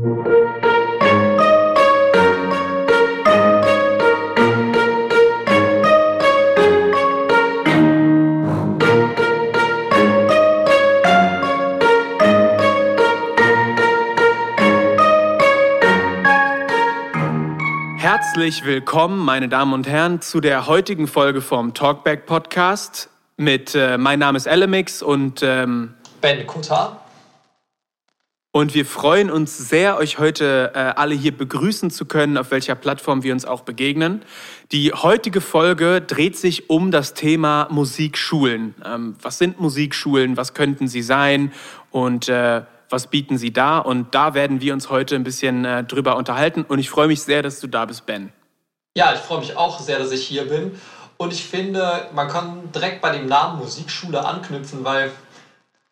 Herzlich willkommen, meine Damen und Herren, zu der heutigen Folge vom Talkback Podcast. Mit äh, mein Name ist Elemix und ähm, Ben Kuta. Und wir freuen uns sehr, euch heute äh, alle hier begrüßen zu können, auf welcher Plattform wir uns auch begegnen. Die heutige Folge dreht sich um das Thema Musikschulen. Ähm, was sind Musikschulen? Was könnten sie sein? Und äh, was bieten sie da? Und da werden wir uns heute ein bisschen äh, drüber unterhalten. Und ich freue mich sehr, dass du da bist, Ben. Ja, ich freue mich auch sehr, dass ich hier bin. Und ich finde, man kann direkt bei dem Namen Musikschule anknüpfen, weil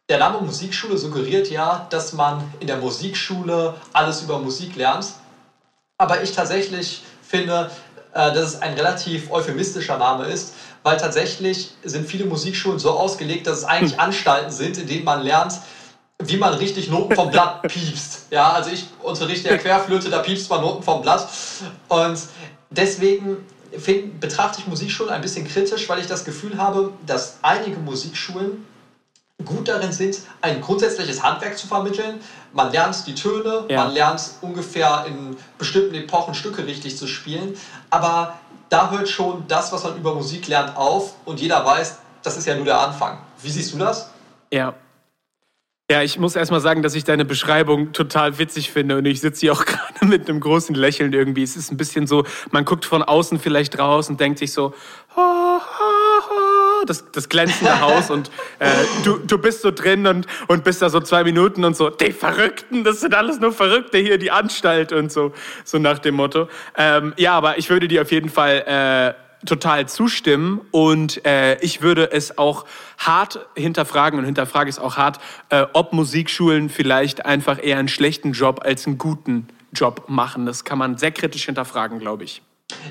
der Name Musikschule suggeriert ja, dass man in der Musikschule alles über Musik lernt. Aber ich tatsächlich finde, äh, dass es ein relativ euphemistischer Name ist, weil tatsächlich sind viele Musikschulen so ausgelegt, dass es eigentlich hm. Anstalten sind, in denen man lernt, wie man richtig Noten vom Blatt piepst. Ja, also ich unterrichte ja Querflöte, da piepst man Noten vom Blatt. Und deswegen find, betrachte ich Musikschulen ein bisschen kritisch, weil ich das Gefühl habe, dass einige Musikschulen gut darin sind, ein grundsätzliches Handwerk zu vermitteln. Man lernt die Töne, ja. man lernt ungefähr in bestimmten Epochen Stücke richtig zu spielen, aber da hört schon das, was man über Musik lernt, auf und jeder weiß, das ist ja nur der Anfang. Wie siehst du das? Ja, ja, ich muss erstmal sagen, dass ich deine Beschreibung total witzig finde und ich sitze hier auch gerade mit einem großen Lächeln irgendwie. Es ist ein bisschen so, man guckt von außen vielleicht raus und denkt sich so, ha, ha, ha, das, das glänzende Haus und äh, du, du bist so drin und, und bist da so zwei Minuten und so, die Verrückten, das sind alles nur Verrückte hier, die Anstalt und so, so nach dem Motto. Ähm, ja, aber ich würde dir auf jeden Fall... Äh, total zustimmen und äh, ich würde es auch hart hinterfragen und hinterfrage es auch hart, äh, ob Musikschulen vielleicht einfach eher einen schlechten Job als einen guten Job machen. Das kann man sehr kritisch hinterfragen, glaube ich.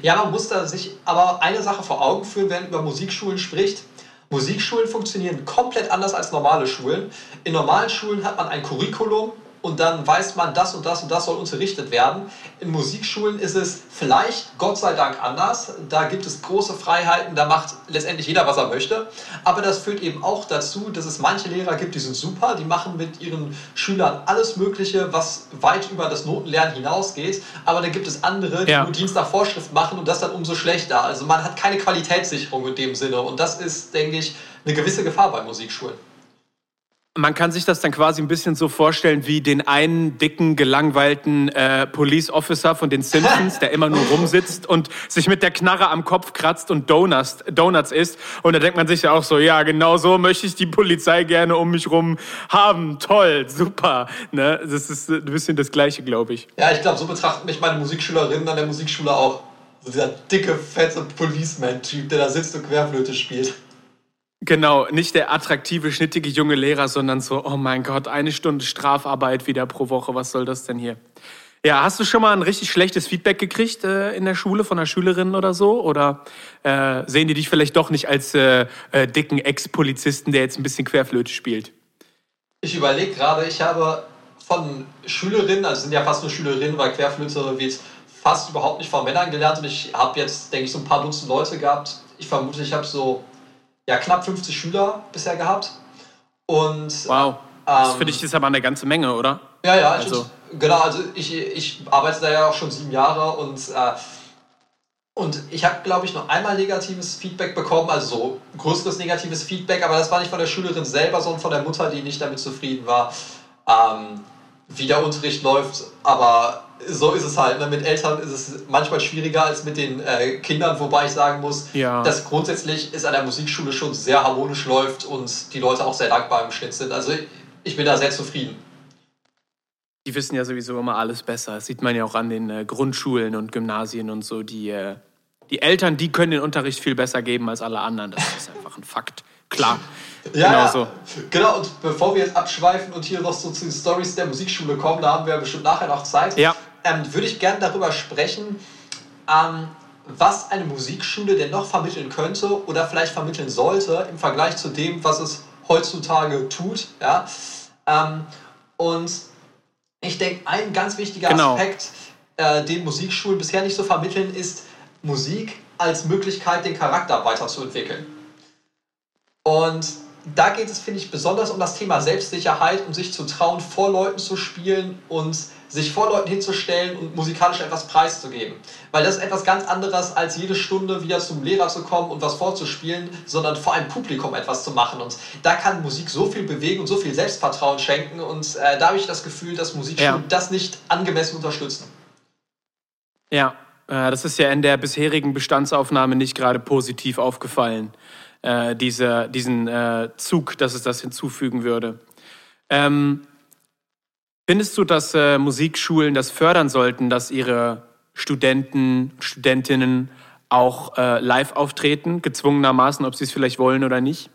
Ja, man muss da sich aber eine Sache vor Augen führen, wenn man über Musikschulen spricht. Musikschulen funktionieren komplett anders als normale Schulen. In normalen Schulen hat man ein Curriculum, und dann weiß man, das und das und das soll unterrichtet werden. In Musikschulen ist es vielleicht, Gott sei Dank, anders. Da gibt es große Freiheiten, da macht letztendlich jeder, was er möchte. Aber das führt eben auch dazu, dass es manche Lehrer gibt, die sind super, die machen mit ihren Schülern alles Mögliche, was weit über das Notenlernen hinausgeht. Aber dann gibt es andere, die ja. nur Dienst nach Vorschrift machen und das dann umso schlechter. Also man hat keine Qualitätssicherung in dem Sinne. Und das ist, denke ich, eine gewisse Gefahr bei Musikschulen. Man kann sich das dann quasi ein bisschen so vorstellen wie den einen dicken, gelangweilten äh, Police Officer von den Simpsons, der immer nur rumsitzt und sich mit der Knarre am Kopf kratzt und Donuts, Donuts isst. Und da denkt man sich ja auch so, ja, genau so möchte ich die Polizei gerne um mich rum haben. Toll, super. Ne? Das ist ein bisschen das Gleiche, glaube ich. Ja, ich glaube, so betrachten mich meine Musikschülerinnen an der Musikschule auch. So dieser dicke, fette Policeman-Typ, der da sitzt und Querflöte spielt. Genau, nicht der attraktive, schnittige junge Lehrer, sondern so, oh mein Gott, eine Stunde Strafarbeit wieder pro Woche, was soll das denn hier? Ja, hast du schon mal ein richtig schlechtes Feedback gekriegt äh, in der Schule von einer Schülerin oder so? Oder äh, sehen die dich vielleicht doch nicht als äh, äh dicken Ex-Polizisten, der jetzt ein bisschen Querflöte spielt? Ich überlege gerade, ich habe von Schülerinnen, also sind ja fast nur Schülerinnen, weil Querflöte wird fast überhaupt nicht von Männern gelernt und ich habe jetzt, denke ich, so ein paar Dutzend Leute gehabt. Ich vermute, ich habe so ja, knapp 50 Schüler bisher gehabt. Und, wow. Das ähm, finde ich ist aber eine ganze Menge, oder? Ja, ja. Also. Ich, genau, also ich, ich arbeite da ja auch schon sieben Jahre und, äh, und ich habe, glaube ich, noch einmal negatives Feedback bekommen, also so größeres negatives Feedback, aber das war nicht von der Schülerin selber, sondern von der Mutter, die nicht damit zufrieden war, ähm, wie der Unterricht läuft. Aber so ist es halt. Ne? Mit Eltern ist es manchmal schwieriger als mit den äh, Kindern, wobei ich sagen muss, ja. dass grundsätzlich es an der Musikschule schon sehr harmonisch läuft und die Leute auch sehr dankbar im Schnitt sind. Also ich bin da sehr zufrieden. Die wissen ja sowieso immer alles besser. Das sieht man ja auch an den äh, Grundschulen und Gymnasien und so. Die, äh, die Eltern, die können den Unterricht viel besser geben als alle anderen. Das ist einfach ein Fakt. Klar. Ja, genau so. Genau, und bevor wir jetzt abschweifen und hier noch so zu den Stories der Musikschule kommen, da haben wir bestimmt nachher noch Zeit, ja. ähm, würde ich gerne darüber sprechen, ähm, was eine Musikschule denn noch vermitteln könnte oder vielleicht vermitteln sollte im Vergleich zu dem, was es heutzutage tut. Ja? Ähm, und Ich denke, ein ganz wichtiger Genau. Aspekt, äh, den Musikschulen bisher nicht so vermitteln, ist Musik als Möglichkeit, den Charakter weiterzuentwickeln. Und da geht es, finde ich, besonders um das Thema Selbstsicherheit, um sich zu trauen, vor Leuten zu spielen und sich vor Leuten hinzustellen und musikalisch etwas preiszugeben. Weil das ist etwas ganz anderes, als jede Stunde wieder zum Lehrer zu kommen und was vorzuspielen, sondern vor einem Publikum etwas zu machen. Und da kann Musik so viel bewegen und so viel Selbstvertrauen schenken. Und äh, da habe ich das Gefühl, dass Musikschulen Ja. das nicht angemessen unterstützen. Ja, äh, das ist ja in der bisherigen Bestandsaufnahme nicht gerade positiv aufgefallen, äh, diese, diesen äh, Zug, dass es das hinzufügen würde. Ähm, findest du, dass äh, Musikschulen das fördern sollten, dass ihre Studenten, Studentinnen auch äh, live auftreten, gezwungenermaßen, ob sie es vielleicht wollen oder nicht?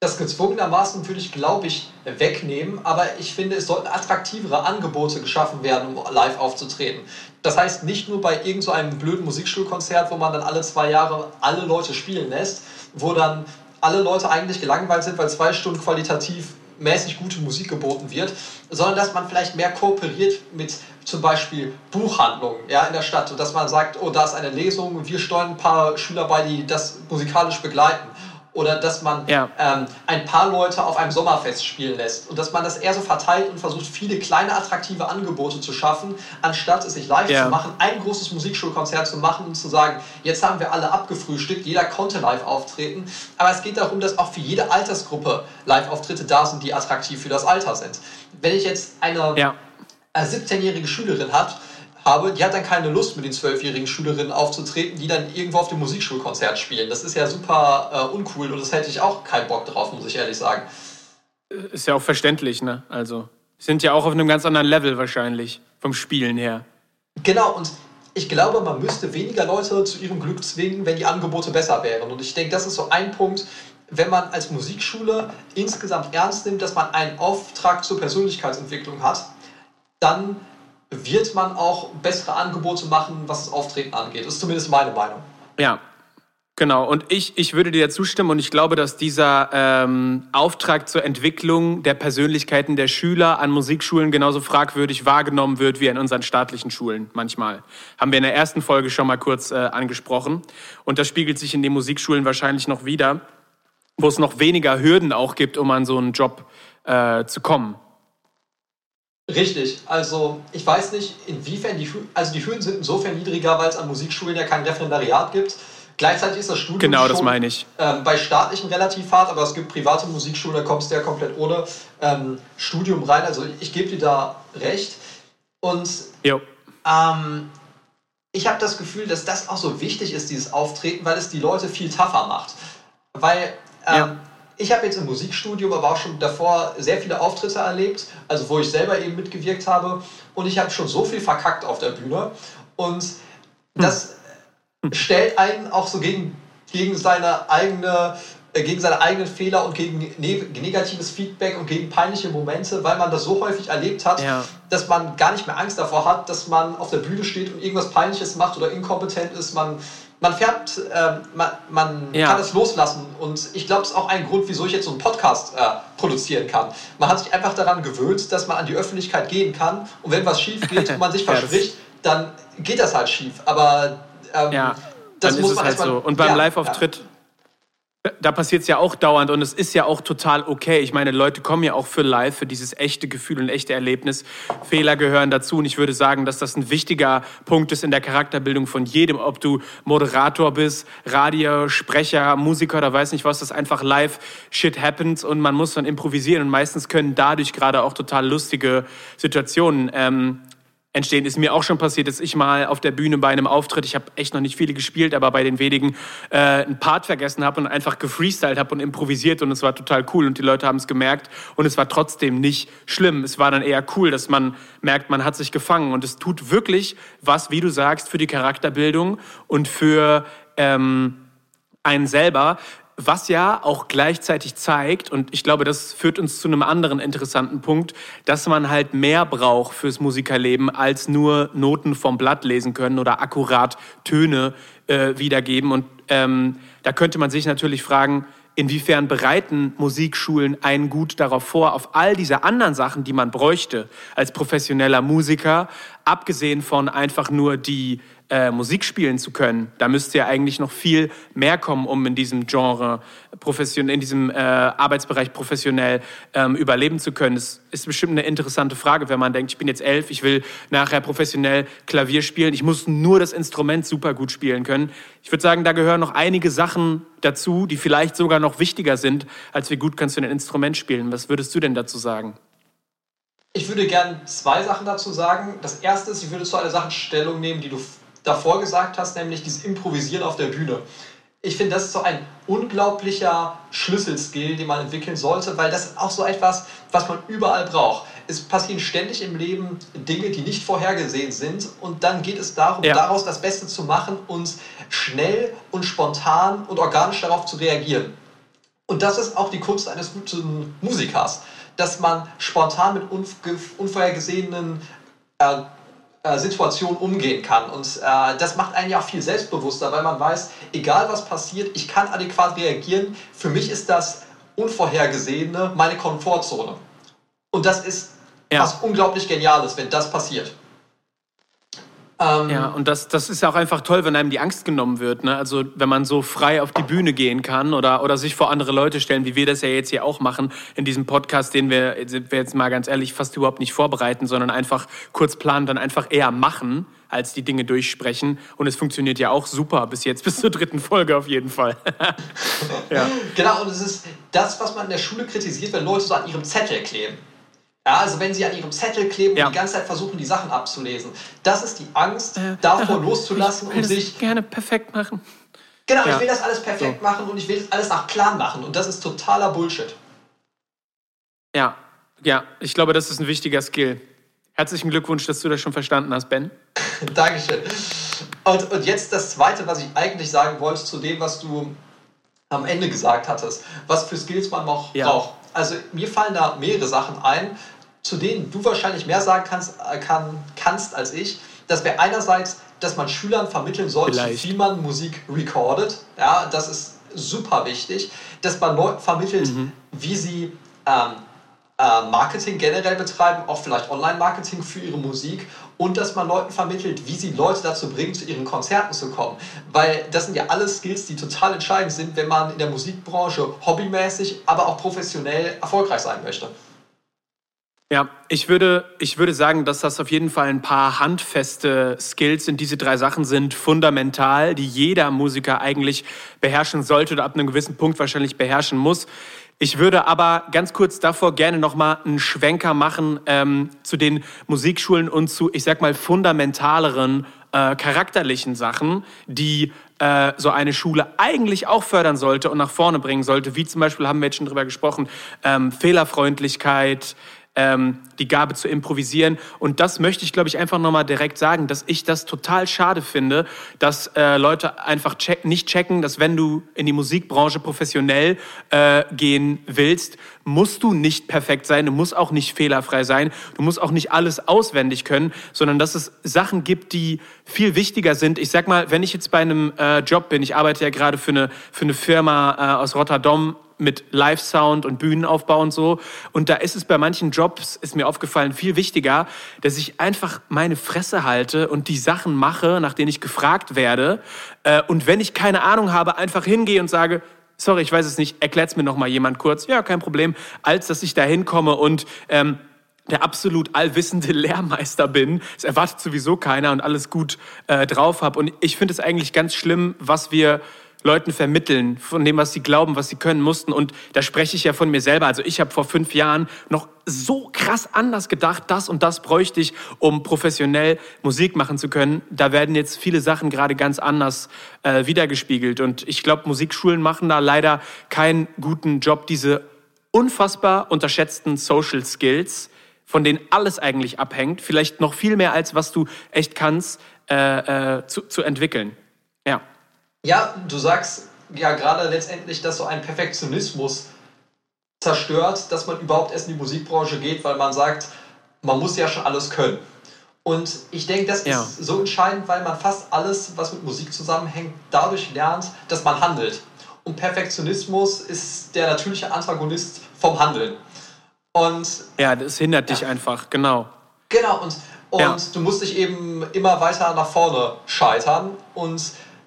Das gezwungenermaßen würde ich, glaube ich, wegnehmen, aber ich finde, es sollten attraktivere Angebote geschaffen werden, um live aufzutreten. Das heißt, nicht nur bei irgendeinem so blöden Musikschulkonzert, wo man dann alle zwei Jahre alle Leute spielen lässt, wo dann alle Leute eigentlich gelangweilt sind, weil zwei Stunden qualitativ mäßig gute Musik geboten wird, sondern dass man vielleicht mehr kooperiert mit zum Beispiel Buchhandlungen ja, in der Stadt und dass man sagt, oh, da ist eine Lesung wir steuern ein paar Schüler bei, die das musikalisch begleiten. Oder dass man Ja. ähm, ein paar Leute auf einem Sommerfest spielen lässt und dass man das eher so verteilt und versucht, viele kleine attraktive Angebote zu schaffen, anstatt es sich live Ja. zu machen, ein großes Musikschulkonzert zu machen und zu sagen, jetzt haben wir alle abgefrühstückt, jeder konnte live auftreten. Aber es geht darum, dass auch für jede Altersgruppe Live-Auftritte da sind, die attraktiv für das Alter sind. Wenn ich jetzt eine Ja. eine 17-jährige Schülerin hat, habe, die hat dann keine Lust, mit den 12-jährigen Schülerinnen aufzutreten, die dann irgendwo auf dem Musikschulkonzert spielen. Das ist ja super äh, uncool und das hätte ich auch keinen Bock drauf, muss ich ehrlich sagen. Ist ja auch verständlich, ne? Also, sind ja auch auf einem ganz anderen Level wahrscheinlich, vom Spielen her. Genau, und ich glaube, man müsste weniger Leute zu ihrem Glück zwingen, wenn die Angebote besser wären. Und ich denke, das ist so ein Punkt, wenn man als Musikschule insgesamt ernst nimmt, dass man einen Auftrag zur Persönlichkeitsentwicklung hat, dann wird man auch bessere Angebote machen, was das Auftreten angeht. Das ist zumindest meine Meinung. Ja, genau. Und ich, ich würde dir zustimmen und ich glaube, dass dieser ähm, Auftrag zur Entwicklung der Persönlichkeiten der Schüler an Musikschulen genauso fragwürdig wahrgenommen wird wie in unseren staatlichen Schulen manchmal. Haben wir in der ersten Folge schon mal kurz äh, angesprochen. Und das spiegelt sich in den Musikschulen wahrscheinlich noch wieder, wo es noch weniger Hürden auch gibt, um an so einen Job äh, zu kommen. Richtig, also ich weiß nicht, inwiefern die, Hü- also die Hürden sind insofern niedriger, weil es an Musikschulen ja kein Referendariat gibt. Gleichzeitig ist das Studium Genau, das schon, meine ich. Ähm, bei staatlichen relativ hart, aber es gibt private Musikschulen, da kommst du ja komplett ohne ähm, Studium rein. Also ich gebe dir da recht. Und ähm, ich habe das Gefühl, dass das auch so wichtig ist, dieses Auftreten, weil es die Leute viel tougher macht. Weil ähm, Ja. Ich habe jetzt im Musikstudium, aber auch schon davor sehr viele Auftritte erlebt, also wo ich selber eben mitgewirkt habe. Und ich habe schon so viel verkackt auf der Bühne. Und das stellt einen auch so gegen, gegen seine eigene äh, gegen seine eigenen Fehler und gegen ne negatives Feedback und gegen peinliche Momente, weil man das so häufig erlebt hat, Ja. dass man gar nicht mehr Angst davor hat, dass man auf der Bühne steht und irgendwas Peinliches macht oder inkompetent ist. Man, man färbt, ähm, man, man Ja. kann es loslassen. Und ich glaube, es ist auch ein Grund, wieso ich jetzt so einen Podcast äh, produzieren kann. Man hat sich einfach daran gewöhnt, dass man an die Öffentlichkeit gehen kann. Und wenn was schief geht und man sich verspricht, dann geht das halt schief. Aber ähm, Ja, das muss man halt erstmal- so. Und beim ja, Live-Auftritt, da passiert es ja auch dauernd und es ist ja auch total okay. Ich meine, Leute kommen ja auch für live, für dieses echte Gefühl und echte Erlebnis. Fehler gehören dazu und ich würde sagen, dass das ein wichtiger Punkt ist in der Charakterbildung von jedem, ob du Moderator bist, Radio, Sprecher, Musiker oder weiß nicht was, das einfach live Shit happens und man muss dann improvisieren und meistens können dadurch gerade auch total lustige Situationen ähm, entstehen. Ist mir auch schon passiert, dass ich mal auf der Bühne bei einem Auftritt, ich habe echt noch nicht viele gespielt, aber bei den wenigen äh, einen Part vergessen habe und einfach gefreestylt habe und improvisiert und es war total cool und die Leute haben es gemerkt und es war trotzdem nicht schlimm. Es war dann eher cool, dass man merkt, man hat sich gefangen und es tut wirklich was, wie du sagst, für die Charakterbildung und für ähm, einen selber, was ja auch gleichzeitig zeigt, und ich glaube, das führt uns zu einem anderen interessanten Punkt, dass man halt mehr braucht fürs Musikerleben, als nur Noten vom Blatt lesen können oder akkurat Töne äh, wiedergeben. Und ähm, da könnte man sich natürlich fragen, inwiefern bereiten Musikschulen einen gut darauf vor, auf all diese anderen Sachen, die man bräuchte als professioneller Musiker, abgesehen von einfach nur die äh, Musik spielen zu können. Da müsste ja eigentlich noch viel mehr kommen, um in diesem Genre, profession in diesem äh, Arbeitsbereich professionell ähm, überleben zu können. Das ist bestimmt eine interessante Frage, wenn man denkt, ich bin jetzt elf, ich will nachher professionell Klavier spielen, ich muss nur das Instrument super gut spielen können. Ich würde sagen, da gehören noch einige Sachen dazu, die vielleicht sogar noch wichtiger sind, als wie gut kannst du ein Instrument spielen. Was würdest du denn dazu sagen? Ich würde gern zwei Sachen dazu sagen. Das erste ist, ich würde zu einer Sache Stellung nehmen, die du davor gesagt hast, nämlich dieses Improvisieren auf der Bühne. Ich finde, das ist so ein unglaublicher Schlüsselskill, den man entwickeln sollte, weil das ist auch so etwas, was man überall braucht. Es passieren ständig im Leben Dinge, die nicht vorhergesehen sind und dann geht es darum, ja. daraus das Beste zu machen und schnell und spontan und organisch darauf zu reagieren. Und das ist auch die Kunst eines guten Musikers, dass man spontan mit unvorhergesehenen äh, äh, Situation umgehen kann. Und äh, das macht einen ja auch viel selbstbewusster, weil man weiß, egal was passiert, ich kann adäquat reagieren. Für mich ist das Unvorhergesehene meine Komfortzone. Und das ist ja. was unglaublich Geniales, wenn das passiert. Ähm, ja, und das, das ist ja auch einfach toll, wenn einem die Angst genommen wird. Ne? Also wenn man so frei auf die Bühne gehen kann oder, oder sich vor andere Leute stellen, wie wir das ja jetzt hier auch machen in diesem Podcast, den wir, wir jetzt mal ganz ehrlich fast überhaupt nicht vorbereiten, sondern einfach kurz planen, dann einfach eher machen als die Dinge durchsprechen. Und es funktioniert ja auch super bis jetzt, bis zur dritten Folge auf jeden Fall. ja. Genau, und es ist das, was man in der Schule kritisiert, wenn Leute so an ihrem Zettel kleben. Ja, also wenn sie an ihrem Zettel kleben ja. und die ganze Zeit versuchen, die Sachen abzulesen. Das ist die Angst, äh, davor äh, loszulassen und sich. gerne perfekt machen. Genau, ja. ich will das alles perfekt so. machen und ich will das alles nach Plan machen. Und das ist totaler Bullshit. Ja, ja, ich glaube, das ist ein wichtiger Skill. Herzlichen Glückwunsch, dass du das schon verstanden hast, Ben. Dankeschön. Und, und jetzt das Zweite, was ich eigentlich sagen wollte, zu dem, was du am Ende gesagt hattest, was für Skills man noch ja. braucht. Also mir fallen da mehrere Sachen ein, zu denen du wahrscheinlich mehr sagen kannst, äh, kann, kannst als ich. Das wäre einerseits, dass man Schülern vermitteln sollte, Vielleicht. wie man Musik recordet. Ja, das ist super wichtig. Dass man Leuten vermittelt, mhm. wie sie ähm, äh, Marketing generell betreiben, auch vielleicht Online-Marketing für ihre Musik und dass man Leuten vermittelt, wie sie Leute dazu bringen, zu ihren Konzerten zu kommen. Weil das sind ja alles Skills, die total entscheidend sind, wenn man in der Musikbranche hobbymäßig, aber auch professionell erfolgreich sein möchte. Ja, ich würde, ich würde sagen, dass das auf jeden Fall ein paar handfeste Skills sind. Diese drei Sachen sind fundamental, die jeder Musiker eigentlich beherrschen sollte oder ab einem gewissen Punkt wahrscheinlich beherrschen muss. Ich würde aber ganz kurz davor gerne nochmal einen Schwenker machen ähm, zu den Musikschulen und zu, ich sag mal, fundamentaleren äh, charakterlichen Sachen, die äh, so eine Schule eigentlich auch fördern sollte und nach vorne bringen sollte, wie zum Beispiel haben wir jetzt schon drüber gesprochen, ähm, Fehlerfreundlichkeit, ähm, die Gabe zu improvisieren. Und das möchte ich, glaube ich, einfach nochmal direkt sagen, dass ich das total schade finde, dass äh, Leute einfach check nicht checken, dass wenn du in die Musikbranche professionell äh, gehen willst, musst du nicht perfekt sein, du musst auch nicht fehlerfrei sein, du musst auch nicht alles auswendig können, sondern dass es Sachen gibt, die viel wichtiger sind. Ich sag mal, wenn ich jetzt bei einem äh, Job bin, ich arbeite ja gerade für eine, für eine Firma äh, aus Rotterdam mit Live-Sound und Bühnenaufbau und so. Und da ist es bei manchen Jobs, ist mir aufgefallen, viel wichtiger, dass ich einfach meine Fresse halte und die Sachen mache, nach denen ich gefragt werde. Äh, und wenn ich keine Ahnung habe, einfach hingehe und sage, sorry, ich weiß es nicht, erklärt's mir noch mal jemand kurz. Ja, kein Problem. Als dass ich da hinkomme und ähm, der absolut allwissende Lehrmeister bin. Es erwartet sowieso keiner und alles gut äh, drauf habe. Und ich finde es eigentlich ganz schlimm, was wir Leuten vermitteln, von dem, was sie glauben, was sie können mussten. Und da spreche ich ja von mir selber. Also ich habe vor fünf Jahren noch so krass anders gedacht, das und das bräuchte ich, um professionell Musik machen zu können. Da werden jetzt viele Sachen gerade ganz anders äh, wiedergespiegelt. Und ich glaube, Musikschulen machen da leider keinen guten Job, diese unfassbar unterschätzten Social Skills, von denen alles eigentlich abhängt, vielleicht noch viel mehr als was du echt kannst, äh, äh, zu, zu entwickeln. Ja. Ja, du sagst ja gerade letztendlich, dass so ein Perfektionismus zerstört, dass man überhaupt erst in die Musikbranche geht, weil man sagt, man muss ja schon alles können. Und ich denke, das ja. ist so entscheidend, weil man fast alles, was mit Musik zusammenhängt, dadurch lernt, dass man handelt. und Perfektionismus ist der natürliche Antagonist vom Handeln. Und ja, das hindert dich einfach, genau. Genau, und, und ja. du musst dich eben immer weiter nach vorne scheitern und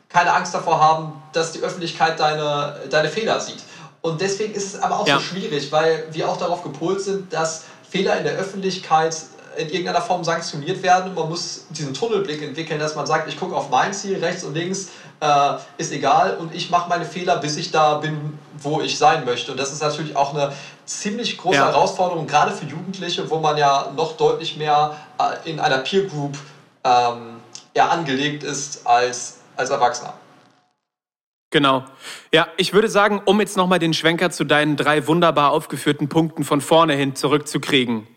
keine Angst davor haben, dass die Öffentlichkeit deine, deine Fehler sieht. Und deswegen ist es aber auch ja. so schwierig, weil wir auch darauf gepolt sind, dass Fehler in der Öffentlichkeit in irgendeiner Form sanktioniert werden. Man muss diesen Tunnelblick entwickeln, dass man sagt, ich gucke auf mein Ziel, rechts und links äh, ist egal und ich mache meine Fehler, bis ich da bin, wo ich sein möchte. Und das ist natürlich auch eine ziemlich große ja. Herausforderung, gerade für Jugendliche, wo man ja noch deutlich mehr äh, in einer Peer Group ähm, ja, angelegt ist als, als Erwachsener. Genau. Ja, ich würde sagen, um jetzt nochmal den Schwenker zu deinen drei wunderbar aufgeführten Punkten von vorne hin zurückzukriegen.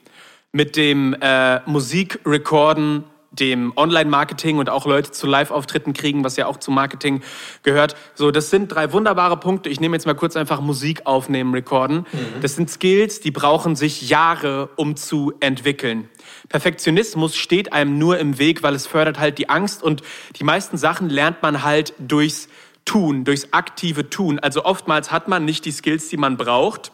Mit dem äh, Musikrecorden, dem Online-Marketing und auch Leute zu Live-Auftritten kriegen, was ja auch zu Marketing gehört. So, das sind drei wunderbare Punkte. Ich nehme jetzt mal kurz einfach Musik aufnehmen, recorden. Mhm. Das sind Skills, die brauchen sich Jahre, um zu entwickeln. Perfektionismus steht einem nur im Weg, weil es fördert halt die Angst und die meisten Sachen lernt man halt durchs Tun, durchs aktive Tun. Also oftmals hat man nicht die Skills, die man braucht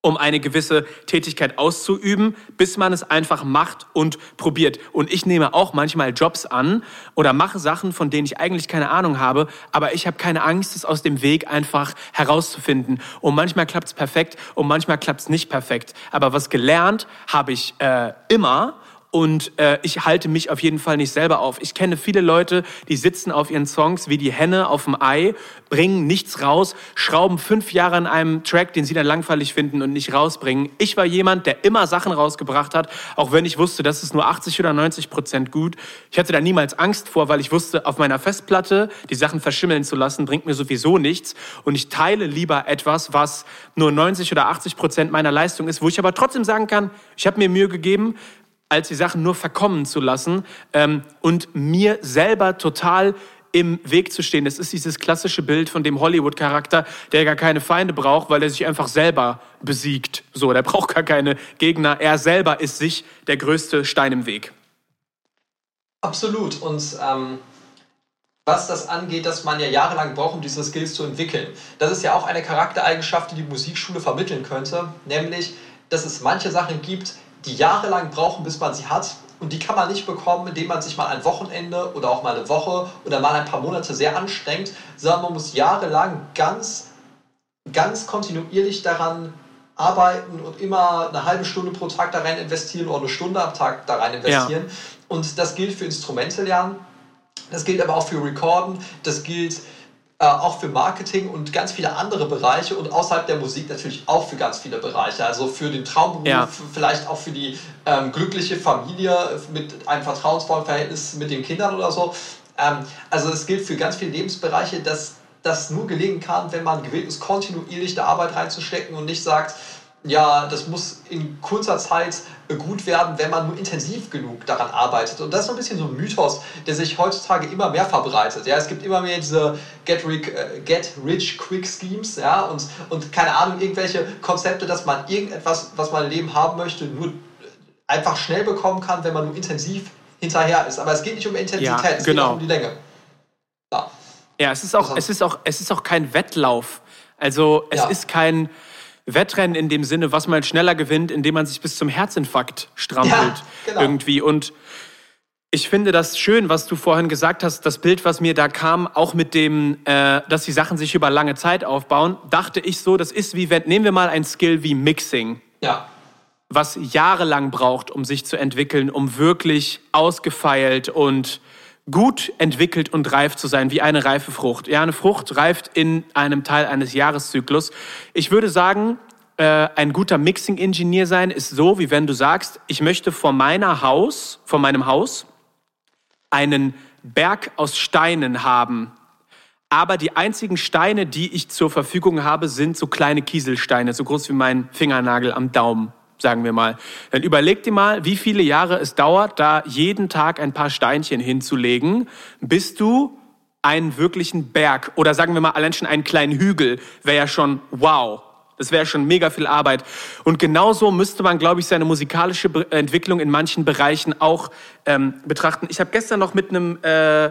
um eine gewisse Tätigkeit auszuüben, bis man es einfach macht und probiert. Und ich nehme auch manchmal Jobs an oder mache Sachen, von denen ich eigentlich keine Ahnung habe, aber ich habe keine Angst, es aus dem Weg einfach herauszufinden. Und manchmal klappt es perfekt und manchmal klappt es nicht perfekt. Aber was gelernt habe ich äh, immer und äh, ich halte mich auf jeden Fall nicht selber auf. Ich kenne viele Leute, die sitzen auf ihren Songs wie die Henne auf dem Ei, bringen nichts raus, schrauben fünf Jahre an einem Track, den sie dann langweilig finden und nicht rausbringen. Ich war jemand, der immer Sachen rausgebracht hat, auch wenn ich wusste, das ist nur 80 oder 90 Prozent gut. Ich hatte da niemals Angst vor, weil ich wusste, auf meiner Festplatte die Sachen verschimmeln zu lassen, bringt mir sowieso nichts. Und ich teile lieber etwas, was nur 90 oder 80 Prozent meiner Leistung ist, wo ich aber trotzdem sagen kann, ich habe mir Mühe gegeben, als die Sachen nur verkommen zu lassen ähm, und mir selber total im Weg zu stehen. Das ist dieses klassische Bild von dem Hollywood-Charakter, der gar keine Feinde braucht, weil er sich einfach selber besiegt. So, der braucht gar keine Gegner. Er selber ist sich der größte Stein im Weg. Absolut. Und ähm, was das angeht, dass man ja jahrelang braucht, um diese Skills zu entwickeln. Das ist ja auch eine Charaktereigenschaft, die die Musikschule vermitteln könnte, nämlich, dass es manche Sachen gibt, die jahrelang brauchen, bis man sie hat. Und die kann man nicht bekommen, indem man sich mal ein Wochenende oder auch mal eine Woche oder mal ein paar Monate sehr anstrengt, sondern man muss jahrelang ganz, ganz kontinuierlich daran arbeiten und immer eine halbe Stunde pro Tag da rein investieren oder eine Stunde am Tag da rein investieren. Ja. Und das gilt für Instrumente lernen, das gilt aber auch für Recorden, das gilt äh, auch für Marketing und ganz viele andere Bereiche und außerhalb der Musik natürlich auch für ganz viele Bereiche. Also für den Traumberuf, ja. vielleicht auch für die ähm, glückliche Familie mit einem vertrauensvollen Verhältnis mit den Kindern oder so. Ähm, also es gilt für ganz viele Lebensbereiche, dass das nur gelingen kann, wenn man gewillt ist, kontinuierlich der Arbeit reinzustecken und nicht sagt, ja, das muss in kurzer Zeit gut werden, wenn man nur intensiv genug daran arbeitet. Und das ist so ein bisschen so ein Mythos, der sich heutzutage immer mehr verbreitet. Ja, es gibt immer mehr diese Get, Rich, äh, Get Rich Quick Schemes, ja, und, und keine Ahnung, irgendwelche Konzepte, dass man irgendetwas, was man im Leben haben möchte, nur einfach schnell bekommen kann, wenn man nur intensiv hinterher ist. Aber es geht nicht um Intensität, ja, es genau. geht auch um die Länge. Ja, ja es, ist auch, es, ist auch, es ist auch kein Wettlauf. Also es ja. ist kein Wettrennen in dem Sinne, was man schneller gewinnt, indem man sich bis zum Herzinfarkt strampelt ja, genau. irgendwie. Und ich finde das schön, was du vorhin gesagt hast, das Bild, was mir da kam, auch mit dem, äh, dass die Sachen sich über lange Zeit aufbauen, dachte ich so, das ist wie, wenn, nehmen wir mal ein Skill wie Mixing. Ja. Was jahrelang braucht, um sich zu entwickeln, um wirklich ausgefeilt und gut entwickelt und reif zu sein, wie eine reife Frucht. Ja, eine Frucht reift in einem Teil eines Jahreszyklus. Ich würde sagen, äh, ein guter Mixing-Ingenieur sein ist so, wie wenn du sagst, ich möchte vor meiner Haus, vor meinem Haus einen Berg aus Steinen haben. Aber die einzigen Steine, die ich zur Verfügung habe, sind so kleine Kieselsteine, so groß wie mein Fingernagel am Daumen sagen wir mal. Dann überleg dir mal, wie viele Jahre es dauert, da jeden Tag ein paar Steinchen hinzulegen, bis du einen wirklichen Berg oder sagen wir mal allein schon einen kleinen Hügel, wäre ja schon wow. Das wäre schon mega viel Arbeit. Und genauso müsste man, glaube ich, seine musikalische Entwicklung in manchen Bereichen auch ähm, betrachten. Ich habe gestern noch mit einem äh,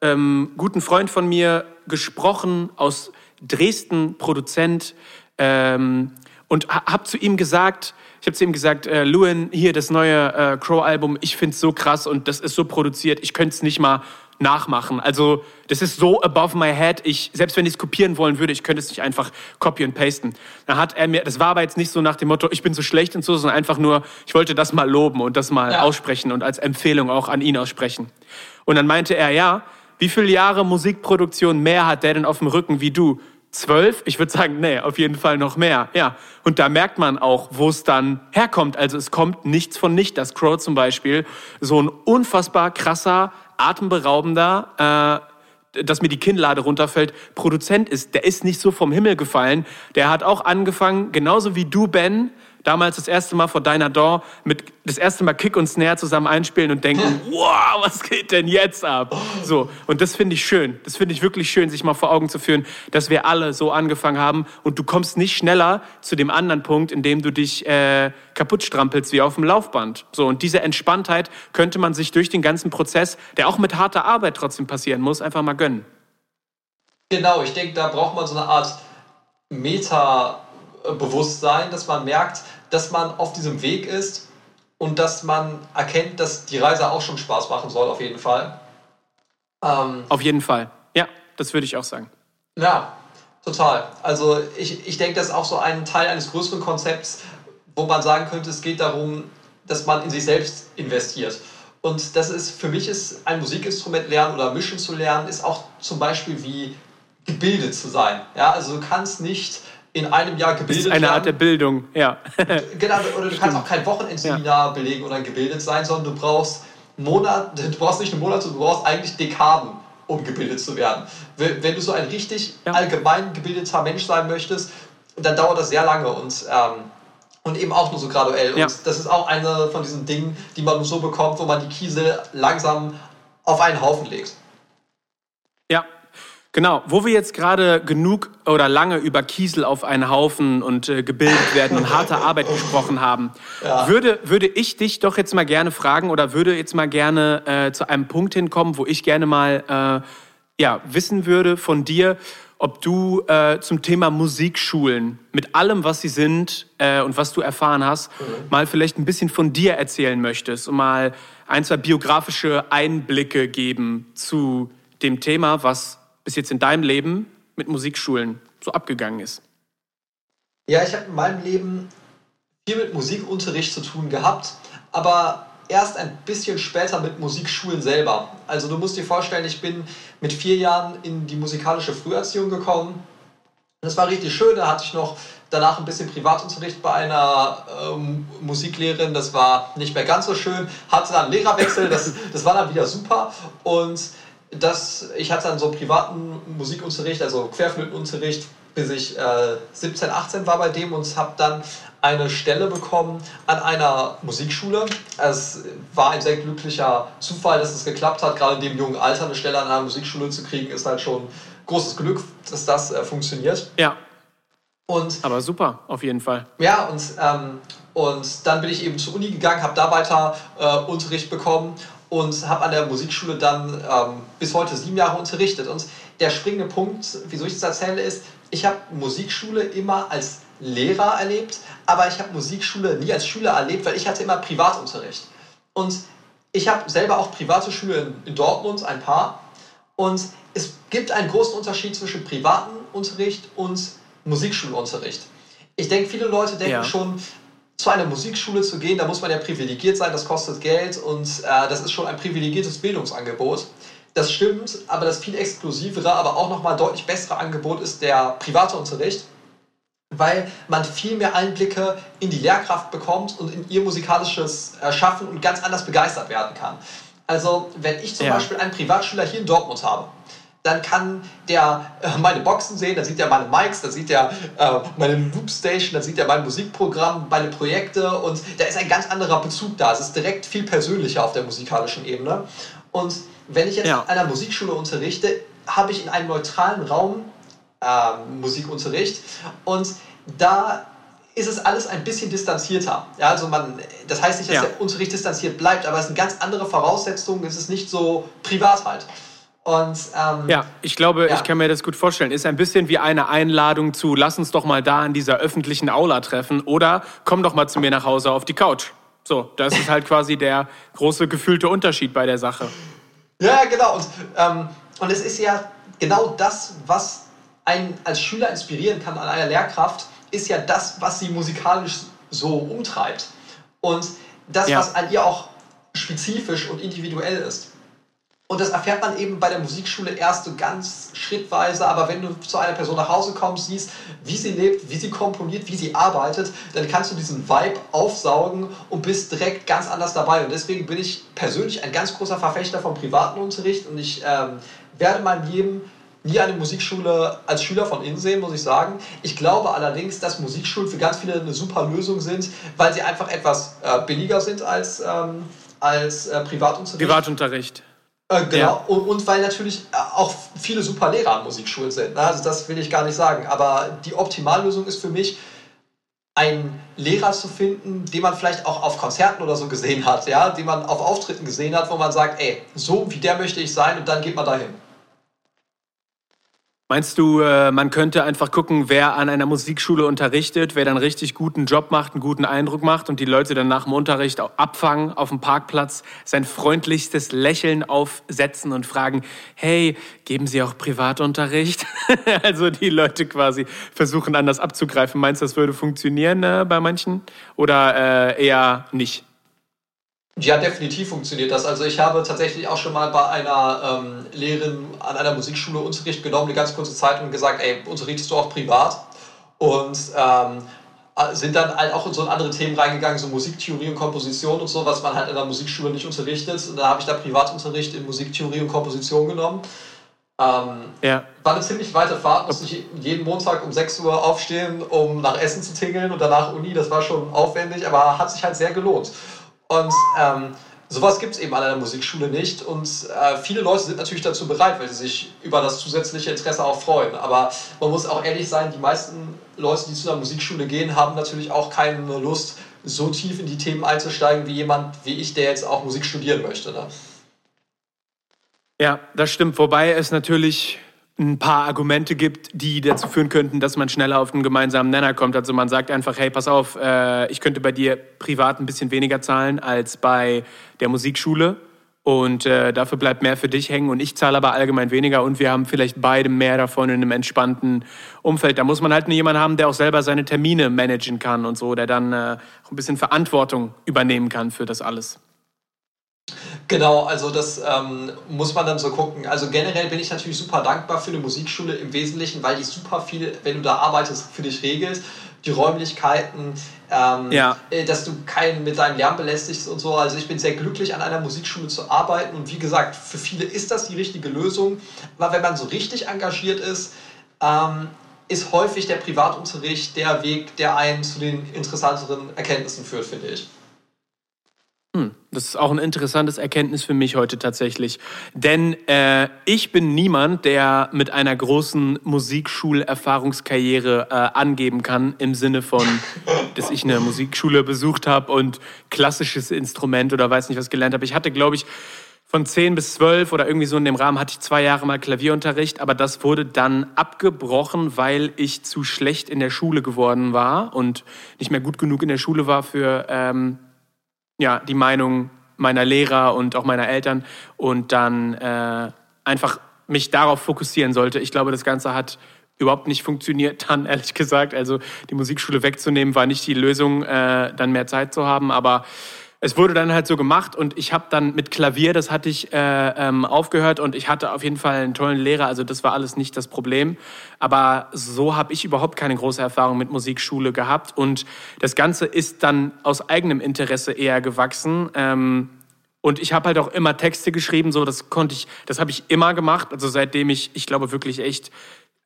ähm, guten Freund von mir gesprochen aus Dresden Produzent ähm, und habe zu ihm gesagt, habe zu ihm gesagt, äh, Lewin, hier das neue äh, Crow-Album, ich find's so krass und das ist so produziert, ich könnte es nicht mal nachmachen. Also das ist so above my head. Ich, selbst wenn ich es kopieren wollen würde, ich könnte es nicht einfach copy und pasten. Dann hat er mir, das war aber jetzt nicht so nach dem Motto, ich bin so schlecht und so, sondern einfach nur, ich wollte das mal loben und das mal ja. aussprechen und als Empfehlung auch an ihn aussprechen. Und dann meinte er, ja, wie viele Jahre Musikproduktion mehr hat der denn auf dem Rücken wie du? Zwölf? Ich würde sagen, nee, auf jeden Fall noch mehr. Ja. Und da merkt man auch, wo es dann herkommt. Also es kommt nichts von nicht. Das Crow zum Beispiel, so ein unfassbar krasser, atemberaubender, äh, dass mir die Kinnlade runterfällt, Produzent ist. Der ist nicht so vom Himmel gefallen. Der hat auch angefangen, genauso wie du, Ben, damals das erste Mal vor deiner Door mit das erste Mal Kick und Snare zusammen einspielen und denken, wow, was geht denn jetzt ab? So, und das finde ich schön. Das finde ich wirklich schön, sich mal vor Augen zu führen, dass wir alle so angefangen haben und du kommst nicht schneller zu dem anderen Punkt, in dem du dich äh, kaputt strampelst wie auf dem Laufband. So, und diese Entspanntheit könnte man sich durch den ganzen Prozess, der auch mit harter Arbeit trotzdem passieren muss, einfach mal gönnen. Genau, ich denke, da braucht man so eine Art Meta-Bewusstsein, dass man merkt, dass man auf diesem Weg ist und dass man erkennt, dass die Reise auch schon Spaß machen soll, auf jeden Fall. Ähm, auf jeden Fall. Ja, das würde ich auch sagen. Ja, total. Also ich, ich denke, das ist auch so ein Teil eines größeren Konzepts, wo man sagen könnte, es geht darum, dass man in sich selbst investiert. Und das ist, für mich ist ein Musikinstrument lernen oder mischen zu lernen, ist auch zum Beispiel wie gebildet zu sein. Ja, also du kannst nicht in einem Jahr gebildet werden. Das ist eine Art der Bildung, ja. genau, oder du Stimmt. kannst auch kein Wochenendseminar ja. belegen oder gebildet sein, sondern du brauchst Monate, du brauchst nicht nur Monate, du brauchst eigentlich Dekaden, um gebildet zu werden. Wenn du so ein richtig ja. allgemein gebildeter Mensch sein möchtest, dann dauert das sehr lange und, ähm, und eben auch nur so graduell. Ja. Und das ist auch eine von diesen Dingen, die man so bekommt, wo man die Kiesel langsam auf einen Haufen legt. Ja, Genau, wo wir jetzt gerade genug oder lange über Kiesel auf einen Haufen und äh, gebildet werden und harte Arbeit gesprochen haben, ja. würde, würde ich dich doch jetzt mal gerne fragen oder würde jetzt mal gerne äh, zu einem Punkt hinkommen, wo ich gerne mal äh, ja, wissen würde von dir, ob du äh, zum Thema Musikschulen mit allem, was sie sind äh, und was du erfahren hast, mhm. mal vielleicht ein bisschen von dir erzählen möchtest und mal ein, zwei biografische Einblicke geben zu dem Thema, was bis jetzt in deinem Leben mit Musikschulen so abgegangen ist? Ja, ich habe in meinem Leben viel mit Musikunterricht zu tun gehabt, aber erst ein bisschen später mit Musikschulen selber. Also du musst dir vorstellen, ich bin mit vier Jahren in die musikalische Früherziehung gekommen. Das war richtig schön, da hatte ich noch danach ein bisschen Privatunterricht bei einer ähm, Musiklehrerin, das war nicht mehr ganz so schön, hatte dann einen Lehrerwechsel, das, das war dann wieder super und das, ich hatte dann so privaten Musikunterricht, also Querflötenunterricht, bis ich äh, 17, 18 war bei dem und habe dann eine Stelle bekommen an einer Musikschule. Es war ein sehr glücklicher Zufall, dass es geklappt hat. Gerade in dem jungen Alter eine Stelle an einer Musikschule zu kriegen, ist halt schon großes Glück, dass das äh, funktioniert. Ja. Und, Aber super, auf jeden Fall. Ja, und, ähm, und dann bin ich eben zur Uni gegangen, habe da weiter äh, Unterricht bekommen und habe an der Musikschule dann ähm, bis heute sieben Jahre unterrichtet. Und der springende Punkt, wieso ich das erzähle, ist, ich habe Musikschule immer als Lehrer erlebt, aber ich habe Musikschule nie als Schüler erlebt, weil ich hatte immer Privatunterricht. Und ich habe selber auch private Schule in, in Dortmund, ein paar. Und es gibt einen großen Unterschied zwischen privaten Unterricht und Musikschulunterricht. Ich denke, viele Leute denken ja. schon, zu einer Musikschule zu gehen, da muss man ja privilegiert sein, das kostet Geld und äh, das ist schon ein privilegiertes Bildungsangebot. Das stimmt, aber das viel exklusivere, aber auch nochmal deutlich bessere Angebot ist der private Unterricht, weil man viel mehr Einblicke in die Lehrkraft bekommt und in ihr musikalisches Schaffen und ganz anders begeistert werden kann. Also wenn ich zum ja. Beispiel einen Privatschüler hier in Dortmund habe, dann kann der äh, meine Boxen sehen, dann sieht er meine Mics, dann sieht er äh, meine Loopstation, dann sieht er mein Musikprogramm, meine Projekte und da ist ein ganz anderer Bezug da. Es ist direkt viel persönlicher auf der musikalischen Ebene. Und wenn ich jetzt ja. an einer Musikschule unterrichte, habe ich in einem neutralen Raum äh, Musikunterricht und da ist es alles ein bisschen distanzierter. Ja, also man, das heißt nicht, dass ja. der Unterricht distanziert bleibt, aber es sind ganz andere Voraussetzungen, es ist nicht so privat halt. Und, ähm, ja, ich glaube, ja. ich kann mir das gut vorstellen. Ist ein bisschen wie eine Einladung zu, lass uns doch mal da in dieser öffentlichen Aula treffen oder komm doch mal zu mir nach Hause auf die Couch. So, das ist halt quasi der große gefühlte Unterschied bei der Sache. Ja, genau. Und, ähm, und es ist ja genau das, was einen als Schüler inspirieren kann an einer Lehrkraft, ist ja das, was sie musikalisch so umtreibt. Und das, ja. was an ihr auch spezifisch und individuell ist. Und das erfährt man eben bei der Musikschule erst so ganz schrittweise, aber wenn du zu einer Person nach Hause kommst, siehst, wie sie lebt, wie sie komponiert, wie sie arbeitet, dann kannst du diesen Vibe aufsaugen und bist direkt ganz anders dabei. Und deswegen bin ich persönlich ein ganz großer Verfechter vom privaten Unterricht und ich ähm, werde in meinem Leben nie eine Musikschule als Schüler von innen sehen, muss ich sagen. Ich glaube allerdings, dass Musikschulen für ganz viele eine super Lösung sind, weil sie einfach etwas äh, billiger sind als, ähm, als äh, Privatunterricht. Privatunterricht. Äh, genau, ja. und, und, weil natürlich äh, auch viele super Lehrer an Musikschulen sind. Ne? Also das will ich gar nicht sagen. Aber die Optimallösung ist für mich, einen Lehrer zu finden, den man vielleicht auch auf Konzerten oder so gesehen hat, ja, den man auf Auftritten gesehen hat, wo man sagt, ey, so wie der möchte ich sein und dann geht man dahin. Meinst du, äh, man könnte einfach gucken, wer an einer Musikschule unterrichtet, wer dann richtig guten Job macht, einen guten Eindruck macht und die Leute dann nach dem Unterricht abfangen auf dem Parkplatz, sein freundlichstes Lächeln aufsetzen und fragen, hey, geben Sie auch Privatunterricht? also die Leute quasi versuchen anders abzugreifen. Meinst du, das würde funktionieren äh, bei manchen oder äh, eher nicht? Ja, definitiv funktioniert das. Also ich habe tatsächlich auch schon mal bei einer ähm, Lehrerin an einer Musikschule Unterricht genommen, eine ganz kurze Zeit und gesagt, ey, unterrichtest du auch privat? Und ähm, sind dann halt auch in so andere Themen reingegangen, so Musiktheorie und Komposition und so, was man halt in der Musikschule nicht unterrichtet. Und da habe ich da Privatunterricht in Musiktheorie und Komposition genommen. Ähm, ja. War eine ziemlich weite Fahrt, musste ich jeden Montag um 6 Uhr aufstehen, um nach Essen zu tingeln und danach Uni. Das war schon aufwendig, aber hat sich halt sehr gelohnt. Und ähm, sowas gibt es eben an einer Musikschule nicht. Und äh, viele Leute sind natürlich dazu bereit, weil sie sich über das zusätzliche Interesse auch freuen. Aber man muss auch ehrlich sein, die meisten Leute, die zu einer Musikschule gehen, haben natürlich auch keine Lust, so tief in die Themen einzusteigen wie jemand wie ich, der jetzt auch Musik studieren möchte. Ne? Ja, das stimmt. Wobei es natürlich ein paar Argumente gibt, die dazu führen könnten, dass man schneller auf einen gemeinsamen Nenner kommt. Also man sagt einfach, hey, pass auf, äh, ich könnte bei dir privat ein bisschen weniger zahlen als bei der Musikschule und äh, dafür bleibt mehr für dich hängen und ich zahle aber allgemein weniger und wir haben vielleicht beide mehr davon in einem entspannten Umfeld. Da muss man halt nur jemanden haben, der auch selber seine Termine managen kann und so, der dann äh, auch ein bisschen Verantwortung übernehmen kann für das alles. Genau, also das ähm, muss man dann so gucken. Also generell bin ich natürlich super dankbar für eine Musikschule im Wesentlichen, weil die super viel, wenn du da arbeitest, für dich regelt. Die Räumlichkeiten, ähm, ja. Äh, dass du keinen mit deinem Lärm belästigst und so. Also ich bin sehr glücklich, an einer Musikschule zu arbeiten. Und wie gesagt, für viele ist das die richtige Lösung. Aber wenn man so richtig engagiert ist, ähm, ist häufig der Privatunterricht der Weg, der einen zu den interessanteren Erkenntnissen führt, finde ich. Hm, das ist auch ein interessantes Erkenntnis für mich heute tatsächlich. Denn äh, ich bin niemand, der mit einer großen Musikschulerfahrungskarriere äh, angeben kann, im Sinne von, dass ich eine Musikschule besucht habe und klassisches Instrument oder weiß nicht was gelernt habe. Ich hatte, glaube ich, von 10 bis 12 oder irgendwie so in dem Rahmen hatte ich zwei Jahre mal Klavierunterricht, aber das wurde dann abgebrochen, weil ich zu schlecht in der Schule geworden war und nicht mehr gut genug in der Schule war für ähm, ja, die Meinung meiner Lehrer und auch meiner Eltern und dann äh, einfach mich darauf fokussieren sollte. Ich glaube, das Ganze hat überhaupt nicht funktioniert dann, ehrlich gesagt. Also die Musikschule wegzunehmen war nicht die Lösung, äh, dann mehr Zeit zu haben, aber es wurde dann halt so gemacht und ich habe dann mit Klavier, das hatte ich äh, ähm, aufgehört und ich hatte auf jeden Fall einen tollen Lehrer, also das war alles nicht das Problem. Aber so habe ich überhaupt keine große Erfahrung mit Musikschule gehabt und das Ganze ist dann aus eigenem Interesse eher gewachsen. Ähm, und ich habe halt auch immer Texte geschrieben, so das konnte ich, das habe ich immer gemacht. Also seitdem ich, ich glaube wirklich echt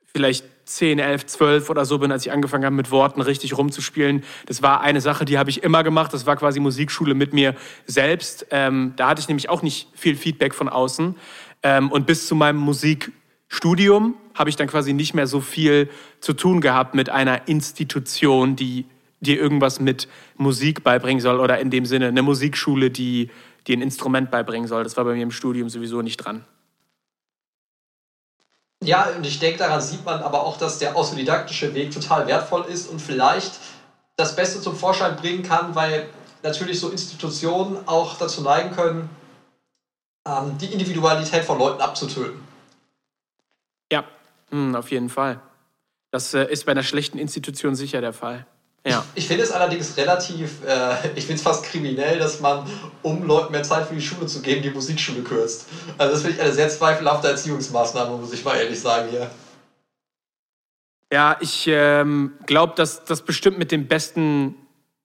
vielleicht 10, 11, 12 oder so bin, als ich angefangen habe, mit Worten richtig rumzuspielen. Das war eine Sache, die habe ich immer gemacht. Das war quasi Musikschule mit mir selbst. Ähm, da hatte ich nämlich auch nicht viel Feedback von außen. Ähm, und bis zu meinem Musikstudium habe ich dann quasi nicht mehr so viel zu tun gehabt mit einer Institution, die dir irgendwas mit Musik beibringen soll oder in dem Sinne eine Musikschule, die dir ein Instrument beibringen soll. Das war bei mir im Studium sowieso nicht dran. Ja, und ich denke, daran sieht man aber auch, dass der autodidaktische Weg total wertvoll ist und vielleicht das Beste zum Vorschein bringen kann, weil natürlich so Institutionen auch dazu neigen können, ähm, die Individualität von Leuten abzutöten. Ja, hm, auf jeden Fall. Das äh, ist bei einer schlechten Institution sicher der Fall. Ja. Ich, ich finde es allerdings relativ, äh, ich finde es fast kriminell, dass man, um Leuten mehr Zeit für die Schule zu geben, die Musikschule kürzt. Also das finde ich eine sehr zweifelhafte Erziehungsmaßnahme, muss ich mal ehrlich sagen hier. Ja, ich ähm, glaube, dass das bestimmt mit dem besten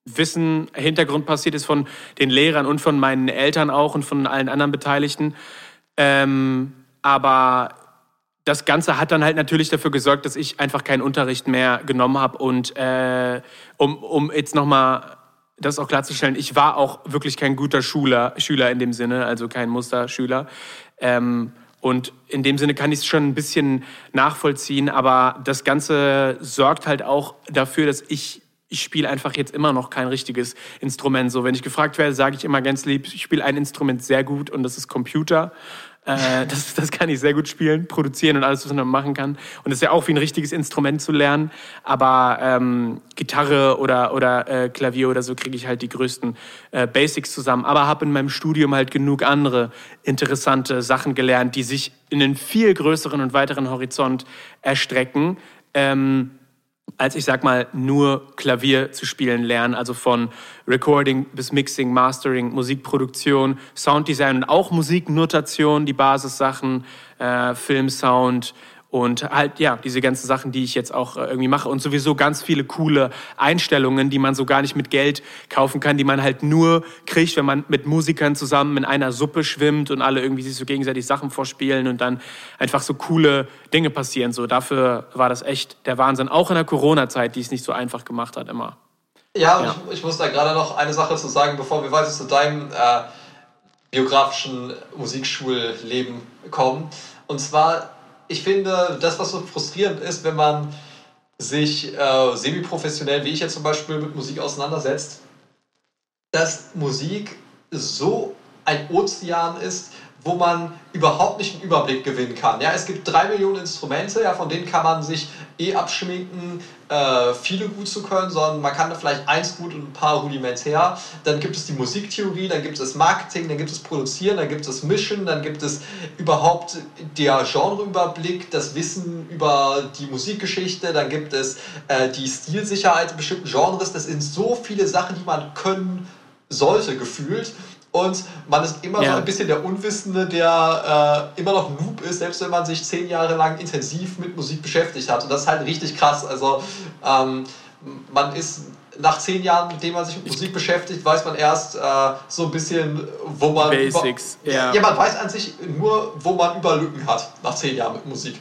Wissen, Hintergrund passiert ist von den Lehrern und von meinen Eltern auch und von allen anderen Beteiligten. Ähm, aber das Ganze hat dann halt natürlich dafür gesorgt, dass ich einfach keinen Unterricht mehr genommen habe. Und äh, um, um jetzt nochmal das auch klarzustellen, ich war auch wirklich kein guter Schüler, Schüler in dem Sinne, also kein Musterschüler. Ähm, und in dem Sinne kann ich es schon ein bisschen nachvollziehen, aber das Ganze sorgt halt auch dafür, dass ich ich spiele einfach jetzt immer noch kein richtiges Instrument. So, wenn ich gefragt werde, sage ich immer ganz lieb, ich spiele ein Instrument sehr gut und das ist Computer. Äh, das, das kann ich sehr gut spielen, produzieren und alles, was man machen kann. Und es ist ja auch wie ein richtiges Instrument zu lernen. Aber ähm, Gitarre oder, oder äh, Klavier oder so kriege ich halt die größten äh, Basics zusammen. Aber habe in meinem Studium halt genug andere interessante Sachen gelernt, die sich in einen viel größeren und weiteren Horizont erstrecken. Ähm, als ich sag mal nur Klavier zu spielen lernen, also von Recording bis Mixing, Mastering, Musikproduktion, Sounddesign und auch Musiknotation, die Basissachen, äh, Filmsound, und halt, ja, diese ganzen Sachen, die ich jetzt auch äh, irgendwie mache. Und sowieso ganz viele coole Einstellungen, die man so gar nicht mit Geld kaufen kann, die man halt nur kriegt, wenn man mit Musikern zusammen in einer Suppe schwimmt und alle irgendwie sich so gegenseitig Sachen vorspielen und dann einfach so coole Dinge passieren. So, dafür war das echt der Wahnsinn. Auch in der Corona-Zeit, die es nicht so einfach gemacht hat, immer. Ja, und ja. Ich, ich, muss da gerade noch eine Sache zu sagen, bevor wir weiter zu deinem äh, biografischen Musikschulleben kommen. Und zwar ich finde, das, was so frustrierend ist, wenn man sich äh, semi-professionell, wie ich jetzt zum Beispiel, mit Musik auseinandersetzt, dass Musik so ein Ozean ist, wo man überhaupt nicht einen Überblick gewinnen kann. Ja, es gibt drei Millionen Instrumente, ja, von denen kann man sich eh abschminken, äh, viele gut zu können, sondern man kann da vielleicht eins gut und ein paar rudimentär. Dann gibt es die Musiktheorie, dann gibt es Marketing, dann gibt es Produzieren, dann gibt es Mischen, dann gibt es überhaupt der Genreüberblick, das Wissen über die Musikgeschichte, dann gibt es äh, die Stilsicherheit bestimmten Genres. Das sind so viele Sachen, die man können sollte, gefühlt und man ist immer ja. so ein bisschen der Unwissende, der äh, immer noch Noob ist, selbst wenn man sich zehn Jahre lang intensiv mit Musik beschäftigt hat. Und das ist halt richtig krass. Also ähm, man ist nach zehn Jahren, mit dem man sich mit Musik beschäftigt, weiß man erst äh, so ein bisschen, wo man. Basics, über, ja. Ja, man weiß an sich nur, wo man über Lücken hat, nach zehn Jahren mit Musik.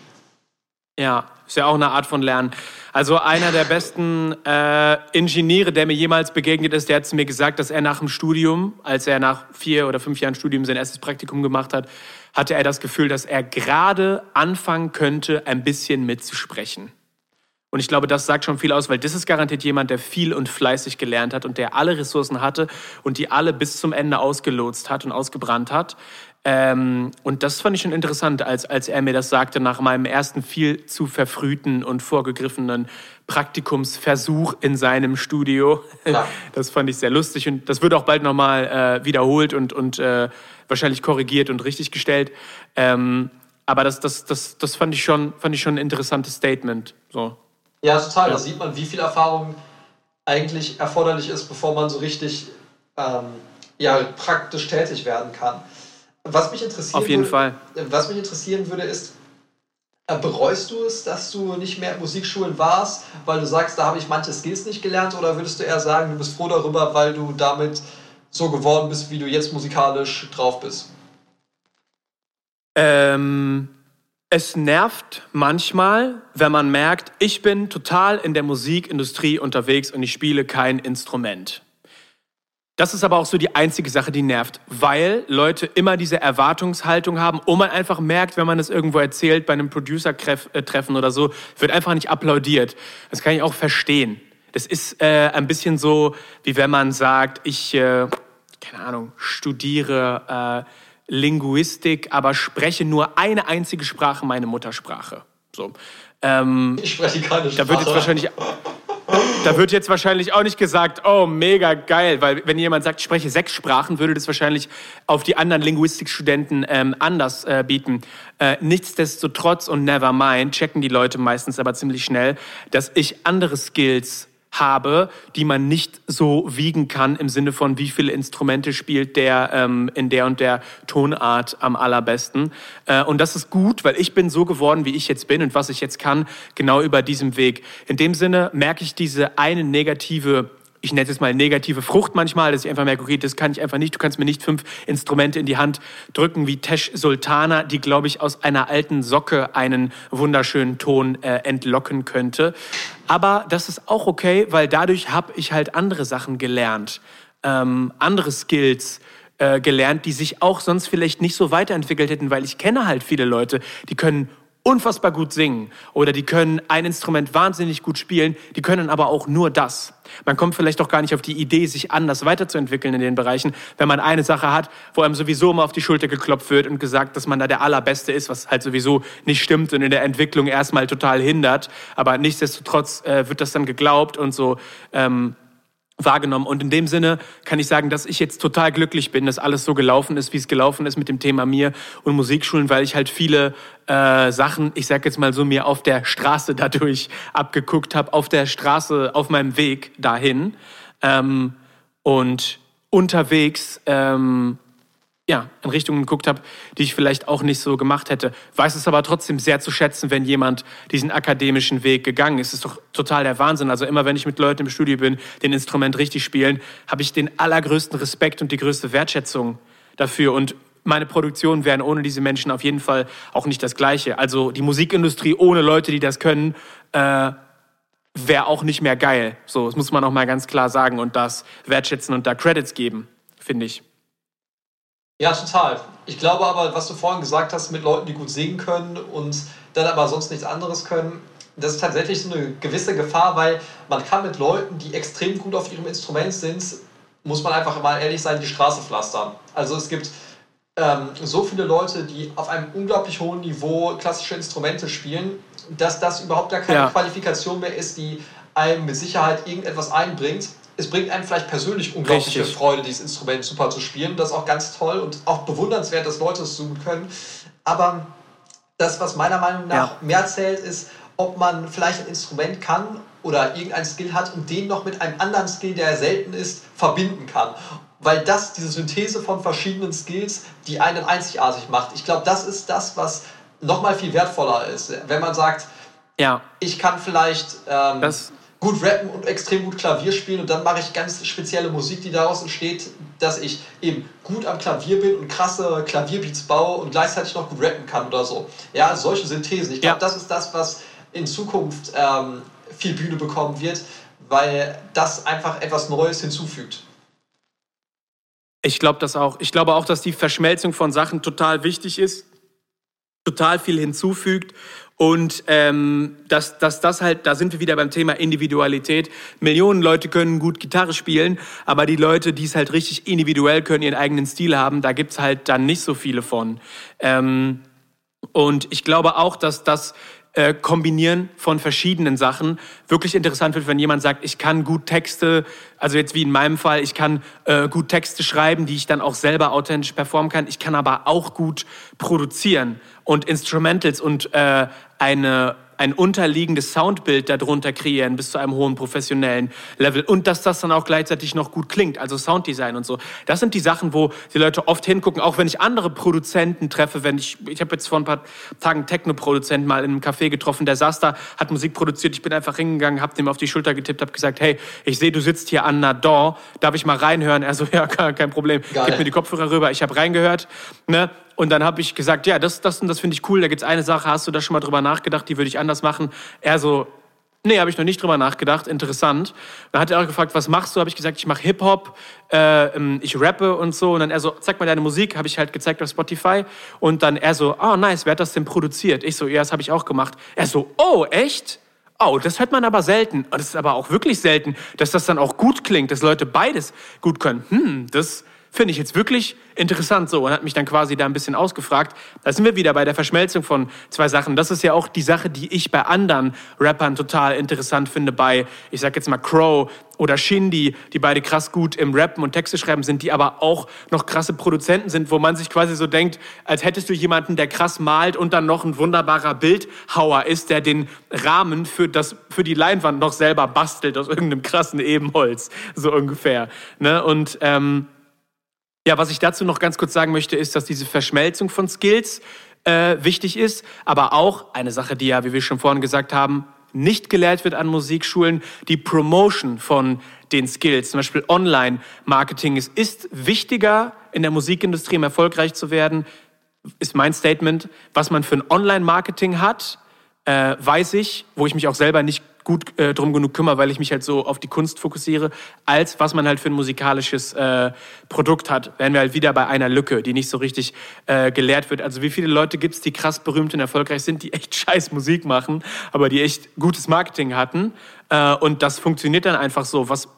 Ja, ist ja auch eine Art von Lernen. Also einer der besten äh, Ingenieure, der mir jemals begegnet ist, der hat mir gesagt, dass er nach dem Studium, als er nach vier oder fünf Jahren Studium sein erstes Praktikum gemacht hat, hatte er das Gefühl, dass er gerade anfangen könnte, ein bisschen mitzusprechen. Und ich glaube, das sagt schon viel aus, weil das ist garantiert jemand, der viel und fleißig gelernt hat und der alle Ressourcen hatte und die alle bis zum Ende ausgelotst hat und ausgebrannt hat. Ähm, und das fand ich schon interessant, als, als er mir das sagte, nach meinem ersten viel zu verfrühten und vorgegriffenen Praktikumsversuch in seinem Studio. Ja. Das fand ich sehr lustig und das wird auch bald nochmal äh, wiederholt und, und äh, wahrscheinlich korrigiert und richtiggestellt. Ähm, aber das, das, das, das fand, ich schon, fand ich schon ein interessantes Statement. So. Ja, total. Ja. Da sieht man, wie viel Erfahrung eigentlich erforderlich ist, bevor man so richtig ähm, ja, praktisch tätig werden kann. Was mich interessieren Auf jeden würde, Fall. Was mich interessieren würde, ist, äh, bereust du es, dass du nicht mehr in Musikschulen warst, weil du sagst, da habe ich manche Skills nicht gelernt? Oder würdest du eher sagen, du bist froh darüber, weil du damit so geworden bist, wie du jetzt musikalisch drauf bist? Ähm, es nervt manchmal, wenn man merkt, ich bin total in der Musikindustrie unterwegs und ich spiele kein Instrument. Das ist aber auch so die einzige Sache, die nervt, weil Leute immer diese Erwartungshaltung haben und man einfach merkt, wenn man es irgendwo erzählt, bei einem Producer-Treffen oder so, wird einfach nicht applaudiert. Das kann ich auch verstehen. Das ist äh, ein bisschen so, wie wenn man sagt, ich, äh, keine Ahnung, studiere Linguistik, aber spreche nur eine einzige Sprache, meine Muttersprache. So. Ähm, ich spreche keine Sprache. Da wird jetzt wahrscheinlich da wird jetzt wahrscheinlich auch nicht gesagt, oh, mega geil, weil wenn jemand sagt, ich spreche sechs Sprachen, würde das wahrscheinlich auf die anderen Linguistikstudenten ähm, anders äh, bieten. Äh, nichtsdestotrotz und never mind checken die Leute meistens aber ziemlich schnell, dass ich andere Skills habe, die man nicht so wiegen kann im Sinne von, wie viele Instrumente spielt der ähm, in der und der Tonart am allerbesten. Äh, und das ist gut, weil ich bin so geworden, wie ich jetzt bin und was ich jetzt kann, genau über diesem Weg. In dem Sinne merke ich diese eine negative ich nenne es mal negative Frucht manchmal, dass ich einfach merke, okay, das kann ich einfach nicht. Du kannst mir nicht fünf Instrumente in die Hand drücken wie Tesh Sultana, die, glaube ich, aus einer alten Socke einen wunderschönen Ton äh, entlocken könnte. Aber das ist auch okay, weil dadurch habe ich halt andere Sachen gelernt, ähm, andere Skills äh, gelernt, die sich auch sonst vielleicht nicht so weiterentwickelt hätten, weil ich kenne halt viele Leute, die können unfassbar gut singen oder die können ein Instrument wahnsinnig gut spielen, die können aber auch nur das. Man kommt vielleicht auch gar nicht auf die Idee, sich anders weiterzuentwickeln in den Bereichen, wenn man eine Sache hat, wo einem sowieso immer auf die Schulter geklopft wird und gesagt, dass man da der Allerbeste ist, was halt sowieso nicht stimmt und in der Entwicklung erstmal total hindert. Aber nichtsdestotrotz äh, wird das dann geglaubt und so ähm, wahrgenommen. Und in dem Sinne kann ich sagen, dass ich jetzt total glücklich bin, dass alles so gelaufen ist, wie es gelaufen ist mit dem Thema mir und Musikschulen, weil ich halt viele äh, Sachen, ich sag jetzt mal so, mir auf der Straße dadurch abgeguckt habe, auf der Straße, auf meinem Weg dahin. Ähm, und unterwegs ähm, ja, in Richtungen geguckt habe, die ich vielleicht auch nicht so gemacht hätte. Weiß es aber trotzdem sehr zu schätzen, wenn jemand diesen akademischen Weg gegangen ist. Das ist doch total der Wahnsinn. Also immer, wenn ich mit Leuten im Studio bin, den Instrument richtig spielen, habe ich den allergrößten Respekt und die größte Wertschätzung dafür. Und meine Produktionen wären ohne diese Menschen auf jeden Fall auch nicht das Gleiche. Also die Musikindustrie ohne Leute, die das können, äh, wäre auch nicht mehr geil. So, das muss man auch mal ganz klar sagen und das wertschätzen und da Credits geben, finde ich. Ja, total. Ich glaube aber, was du vorhin gesagt hast, mit Leuten, die gut singen können und dann aber sonst nichts anderes können, das ist tatsächlich so eine gewisse Gefahr, weil man kann mit Leuten, die extrem gut auf ihrem Instrument sind, muss man einfach mal ehrlich sein, die Straße pflastern. Also es gibt ähm, so viele Leute, die auf einem unglaublich hohen Niveau klassische Instrumente spielen, dass das überhaupt gar keine ja. Qualifikation mehr ist, die einem mit Sicherheit irgendetwas einbringt es bringt einem vielleicht persönlich unglaubliche Richtig. Freude, dieses Instrument super zu spielen. Das ist auch ganz toll und auch bewundernswert, dass Leute es so gut können. Aber das, was meiner Meinung nach ja. mehr zählt, ist, ob man vielleicht ein Instrument kann oder irgendein Skill hat und den noch mit einem anderen Skill, der selten ist, verbinden kann. Weil das, diese Synthese von verschiedenen Skills, die einen einzigartig macht. Ich glaube, das ist das, was nochmal viel wertvoller ist. Wenn man sagt, ja. ich kann vielleicht ähm, das gut rappen und extrem gut Klavier spielen und dann mache ich ganz spezielle Musik, die daraus entsteht, dass ich eben gut am Klavier bin und krasse Klavierbeats baue und gleichzeitig noch gut rappen kann oder so. Ja, solche Synthesen. Ich glaube, ja. das ist das, was in Zukunft ähm, viel Bühne bekommen wird, weil das einfach etwas Neues hinzufügt. Ich glaube das auch. Ich glaube auch, dass die Verschmelzung von Sachen total wichtig ist, total viel hinzufügt und ähm, dass, dass das halt, da sind wir wieder beim Thema Individualität. Millionen Leute können gut Gitarre spielen, aber die Leute, die es halt richtig individuell können, ihren eigenen Stil haben, da gibt's halt dann nicht so viele von. Ähm, und ich glaube auch, dass das äh, Kombinieren von verschiedenen Sachen wirklich interessant wird, wenn jemand sagt, ich kann gut Texte, also jetzt wie in meinem Fall, ich kann äh, gut Texte schreiben, die ich dann auch selber authentisch performen kann. Ich kann aber auch gut produzieren und Instrumentals und äh, eine ein unterliegendes Soundbild darunter kreieren bis zu einem hohen professionellen Level und dass das dann auch gleichzeitig noch gut klingt, also Sounddesign und so. Das sind die Sachen, wo die Leute oft hingucken, auch wenn ich andere Produzenten treffe, wenn ich, ich habe jetzt vor ein paar Tagen Techno-Produzenten mal in einem Café getroffen, der saß da, hat Musik produziert, ich bin einfach hingegangen, habe dem auf die Schulter getippt, habe gesagt, hey, ich sehe, du sitzt hier an einer darf ich mal reinhören? Er so, ja, kein Problem, Geil. gib mir die Kopfhörer rüber, ich habe reingehört, ne? Und dann habe ich gesagt, ja, das, das, das finde ich cool. Da gibt's eine Sache, hast du da schon mal drüber nachgedacht, die würde ich anders machen. Er so, nee, habe ich noch nicht drüber nachgedacht, interessant. Dann hat er auch gefragt, was machst du? Habe ich gesagt, ich mache Hip-Hop, äh, ähm, ich rappe und so. Und dann er so, zeig mal deine Musik, habe ich halt gezeigt auf Spotify. Und dann er so, oh nice, wer hat das denn produziert? Ich so, ja, das habe ich auch gemacht. Er so, oh, echt? Oh, das hört man aber selten. Das ist aber auch wirklich selten, dass das dann auch gut klingt, dass Leute beides gut können. Hm, das finde ich jetzt wirklich interessant so und hat mich dann quasi da ein bisschen ausgefragt. Da sind wir wieder bei der Verschmelzung von zwei Sachen. Das ist ja auch die Sache, die ich bei anderen Rappern total interessant finde, bei, ich sag jetzt mal Crow oder Shindy, die beide krass gut im Rappen und Texte schreiben sind, die aber auch noch krasse Produzenten sind, wo man sich quasi so denkt, als hättest du jemanden, der krass malt und dann noch ein wunderbarer Bildhauer ist, der den Rahmen für, das, für die Leinwand noch selber bastelt aus irgendeinem krassen Ebenholz, so ungefähr. Ne? Und ähm, ja, was ich dazu noch ganz kurz sagen möchte, ist, dass diese Verschmelzung von Skills äh, wichtig ist, aber auch eine Sache, die ja, wie wir schon vorhin gesagt haben, nicht gelehrt wird an Musikschulen, die Promotion von den Skills, zum Beispiel Online-Marketing. Es ist wichtiger in der Musikindustrie, um erfolgreich zu werden, ist mein Statement. Was man für ein Online-Marketing hat, äh, weiß ich, wo ich mich auch selber nicht gut äh, drum genug kümmere, weil ich mich halt so auf die Kunst fokussiere, als was man halt für ein musikalisches äh, Produkt hat. Wären wir halt wieder bei einer Lücke, die nicht so richtig äh, gelehrt wird. Also wie viele Leute gibt es, die krass berühmt und erfolgreich sind, die echt scheiß Musik machen, aber die echt gutes Marketing hatten. Äh, und das funktioniert dann einfach so. Was,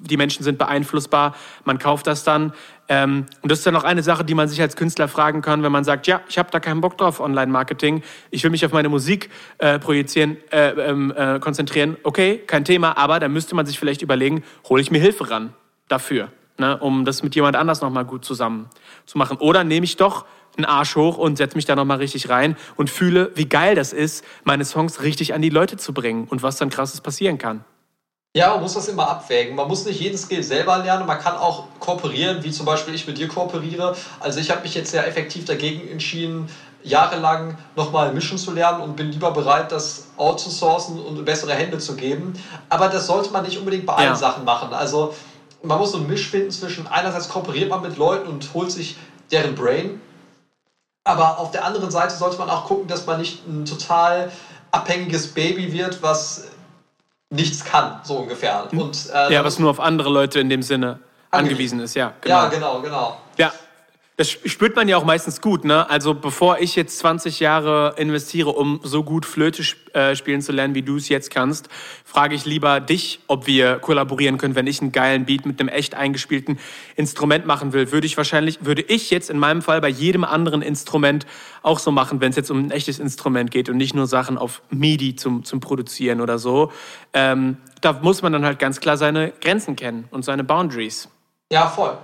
die Menschen sind beeinflussbar, man kauft das dann. Ähm, und das ist dann auch eine Sache, die man sich als Künstler fragen kann, wenn man sagt, ja, ich habe da keinen Bock drauf, Online-Marketing, ich will mich auf meine Musik äh, projizieren, äh, ähm, äh, konzentrieren. Okay, kein Thema, aber da müsste man sich vielleicht überlegen, hole ich mir Hilfe ran dafür, ne, um das mit jemand anders nochmal gut zusammen zu machen. Oder nehme ich doch einen Arsch hoch und setze mich da nochmal richtig rein und fühle, wie geil das ist, meine Songs richtig an die Leute zu bringen und was dann krasses passieren kann. Ja, man muss das immer abwägen. Man muss nicht jeden Skill selber lernen. Man kann auch kooperieren, wie zum Beispiel ich mit dir kooperiere. Also ich habe mich jetzt sehr effektiv dagegen entschieden, jahrelang nochmal mischen zu lernen und bin lieber bereit, das outzusourcen und bessere Hände zu geben. Aber das sollte man nicht unbedingt bei allen ja. Sachen machen. Also man muss so einen Misch finden zwischen einerseits kooperiert man mit Leuten und holt sich deren Brain. Aber auf der anderen Seite sollte man auch gucken, dass man nicht ein total abhängiges Baby wird, was nichts kann, so ungefähr. Hm. Und, äh, ja, was nur auf andere Leute in dem Sinne angewiesen ist, ja. Genau. Ja, genau, genau. Ja, das spürt man ja auch meistens gut, ne? Also bevor ich jetzt 20 Jahre investiere, um so gut Flöte äh, spielen zu lernen, wie du es jetzt kannst, frage ich lieber dich, ob wir kollaborieren können, wenn ich einen geilen Beat mit einem echt eingespielten Instrument machen will. Würde ich wahrscheinlich, würde ich jetzt in meinem Fall bei jedem anderen Instrument auch so machen, wenn es jetzt um ein echtes Instrument geht und nicht nur Sachen auf MIDI zum, zum Produzieren oder so. Ähm, da muss man dann halt ganz klar seine Grenzen kennen und seine Boundaries. Ja, voll.